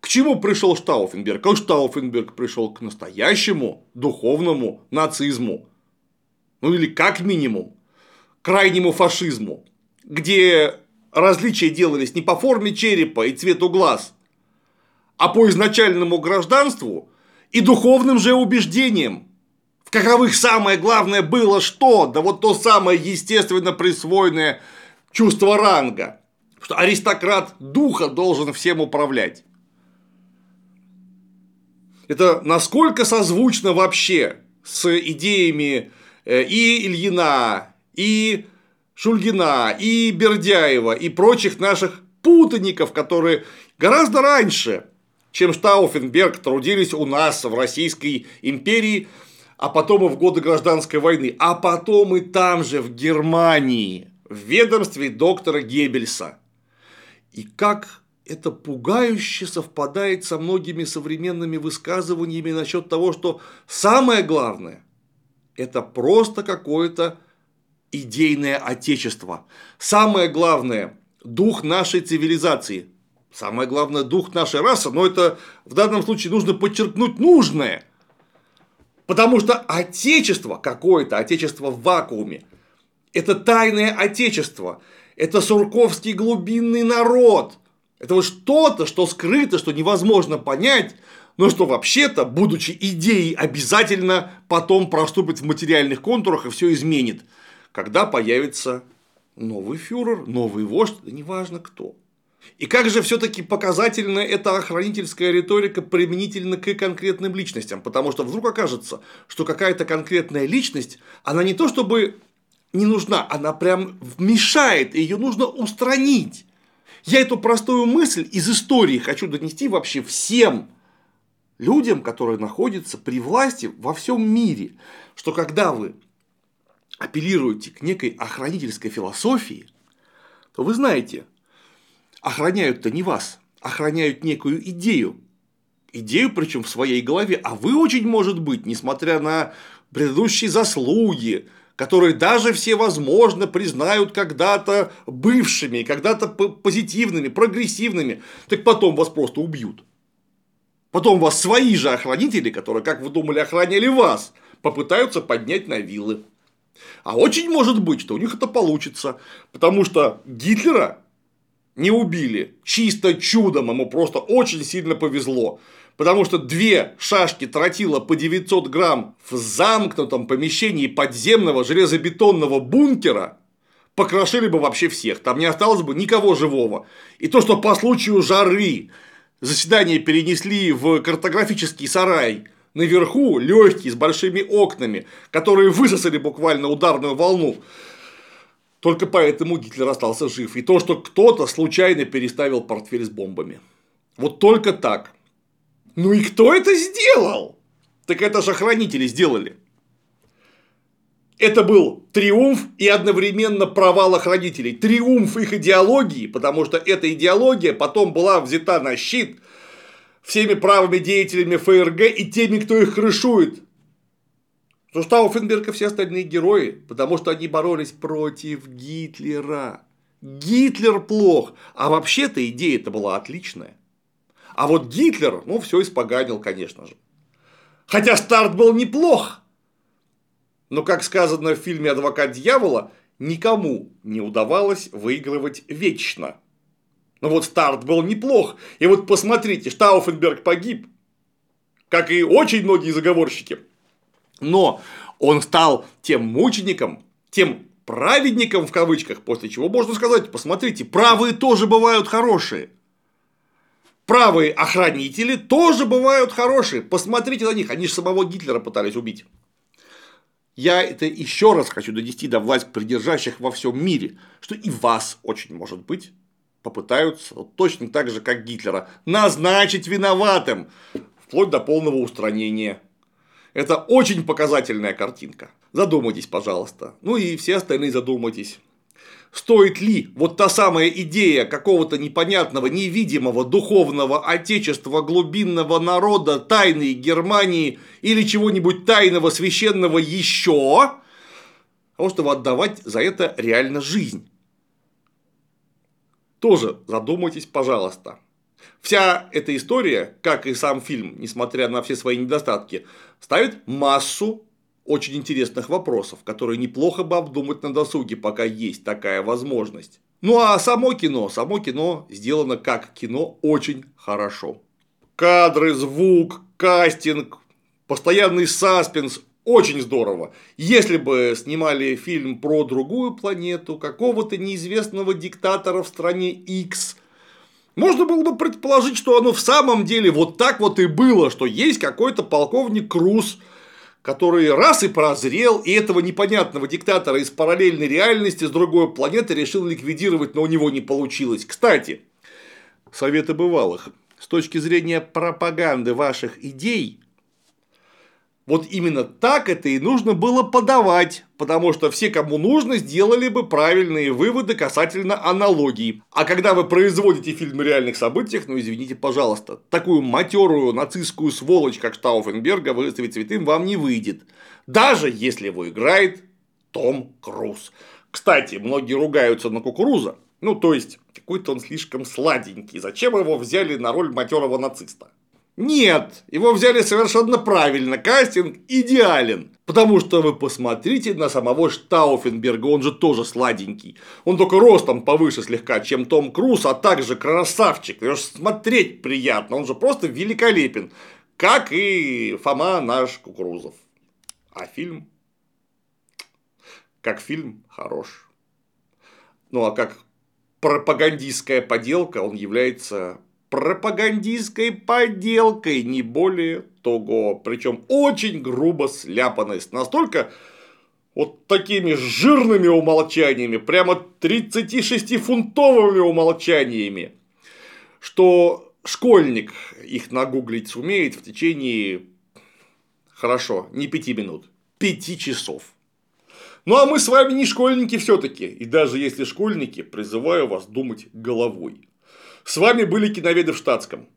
[SPEAKER 1] к чему пришел Штауфенберг? Как Штауфенберг пришел к настоящему духовному нацизму. Ну или как минимум крайнему фашизму, где различия делались не по форме черепа и цвету глаз, а по изначальному гражданству и духовным же убеждениям, в каковых самое главное было что? Да вот то самое естественно присвоенное чувство ранга, что аристократ духа должен всем управлять. Это насколько созвучно вообще с идеями э, и Ильина, и Шульгина, и Бердяева, и прочих наших путаников, которые гораздо раньше, чем Штауфенберг, трудились у нас в Российской империи, а потом и в годы гражданской войны, а потом и там же, в Германии, в ведомстве доктора Геббельса. И как это пугающе совпадает со многими современными высказываниями насчет того, что самое главное – это просто какое-то идейное отечество. Самое главное – дух нашей цивилизации. Самое главное – дух нашей расы, но это в данном случае нужно подчеркнуть нужное. Потому что отечество какое-то, отечество в вакууме, это тайное отечество, это сурковский глубинный народ – это вот что-то, что скрыто, что невозможно понять, но что вообще-то, будучи идеей, обязательно потом проступит в материальных контурах и все изменит, когда появится новый фюрер, новый вождь, да неважно кто. И как же все-таки показательна эта охранительская риторика применительно к конкретным личностям, потому что вдруг окажется, что какая-то конкретная личность, она не то чтобы не нужна, она прям мешает, ее нужно устранить. Я эту простую мысль из истории хочу донести вообще всем людям, которые находятся при власти во всем мире, что когда вы апеллируете к некой охранительской философии, то вы знаете, охраняют-то не вас, охраняют некую идею. Идею, причем в своей голове. А вы очень, может быть, несмотря на предыдущие заслуги, которые даже все, возможно, признают когда-то бывшими, когда-то позитивными, прогрессивными, так потом вас просто убьют. Потом вас свои же охранители, которые, как вы думали, охраняли вас, попытаются поднять на вилы. А очень может быть, что у них это получится, потому что Гитлера не убили чисто чудом, ему просто очень сильно повезло. Потому что две шашки тротила по 900 грамм в замкнутом помещении подземного железобетонного бункера покрошили бы вообще всех. Там не осталось бы никого живого. И то, что по случаю жары заседание перенесли в картографический сарай наверху, легкий, с большими окнами, которые высосали буквально ударную волну, только поэтому Гитлер остался жив. И то, что кто-то случайно переставил портфель с бомбами. Вот только так. Ну и кто это сделал? Так это же хранители сделали. Это был триумф и одновременно провал охранителей. Триумф их идеологии, потому что эта идеология потом была взята на щит всеми правыми деятелями ФРГ и теми, кто их крышует. Что Штауфенберг и все остальные герои, потому что они боролись против Гитлера. Гитлер плох, а вообще-то идея-то была отличная. А вот Гитлер, ну, все испоганил, конечно же. Хотя старт был неплох. Но, как сказано в фильме «Адвокат дьявола», никому не удавалось выигрывать вечно. Но вот старт был неплох. И вот посмотрите, Штауфенберг погиб, как и очень многие заговорщики. Но он стал тем мучеником, тем праведником в кавычках, после чего можно сказать, посмотрите, правые тоже бывают хорошие правые охранители тоже бывают хорошие. Посмотрите на них, они же самого Гитлера пытались убить. Я это еще раз хочу донести до власть придержащих во всем мире, что и вас очень может быть попытаются, вот точно так же, как Гитлера, назначить виноватым, вплоть до полного устранения. Это очень показательная картинка. Задумайтесь, пожалуйста. Ну и все остальные задумайтесь. Стоит ли вот та самая идея какого-то непонятного, невидимого, духовного отечества глубинного народа, тайной Германии или чего-нибудь тайного, священного еще, того, чтобы отдавать за это реально жизнь? Тоже задумайтесь, пожалуйста. Вся эта история, как и сам фильм, несмотря на все свои недостатки, ставит массу очень интересных вопросов, которые неплохо бы обдумать на досуге, пока есть такая возможность. Ну а само кино, само кино сделано как кино очень хорошо. Кадры, звук, кастинг, постоянный саспенс, очень здорово. Если бы снимали фильм про другую планету, какого-то неизвестного диктатора в стране X, можно было бы предположить, что оно в самом деле вот так вот и было, что есть какой-то полковник Круз, который раз и прозрел, и этого непонятного диктатора из параллельной реальности с другой планеты решил ликвидировать, но у него не получилось. Кстати, советы бывалых. С точки зрения пропаганды ваших идей, вот именно так это и нужно было подавать, потому что все, кому нужно, сделали бы правильные выводы касательно аналогии. А когда вы производите фильм о реальных событиях, ну извините, пожалуйста, такую матерую нацистскую сволочь, как Штауфенберга, выставить цветым вам не выйдет. Даже если его играет Том Круз. Кстати, многие ругаются на кукуруза. Ну, то есть, какой-то он слишком сладенький. Зачем его взяли на роль матерого нациста? Нет, его взяли совершенно правильно, кастинг идеален. Потому что вы посмотрите на самого Штауфенберга, он же тоже сладенький. Он только ростом повыше слегка, чем Том Круз, а также красавчик. Его смотреть приятно, он же просто великолепен. Как и Фома наш Кукурузов. А фильм? Как фильм хорош. Ну а как пропагандистская поделка он является пропагандистской подделкой, не более того. Причем очень грубо сляпанной. Настолько вот такими жирными умолчаниями, прямо 36-фунтовыми умолчаниями, что школьник их нагуглить сумеет в течение, хорошо, не пяти минут, пяти часов. Ну а мы с вами не школьники все-таки. И даже если школьники, призываю вас думать головой. С вами были киноведы в штатском.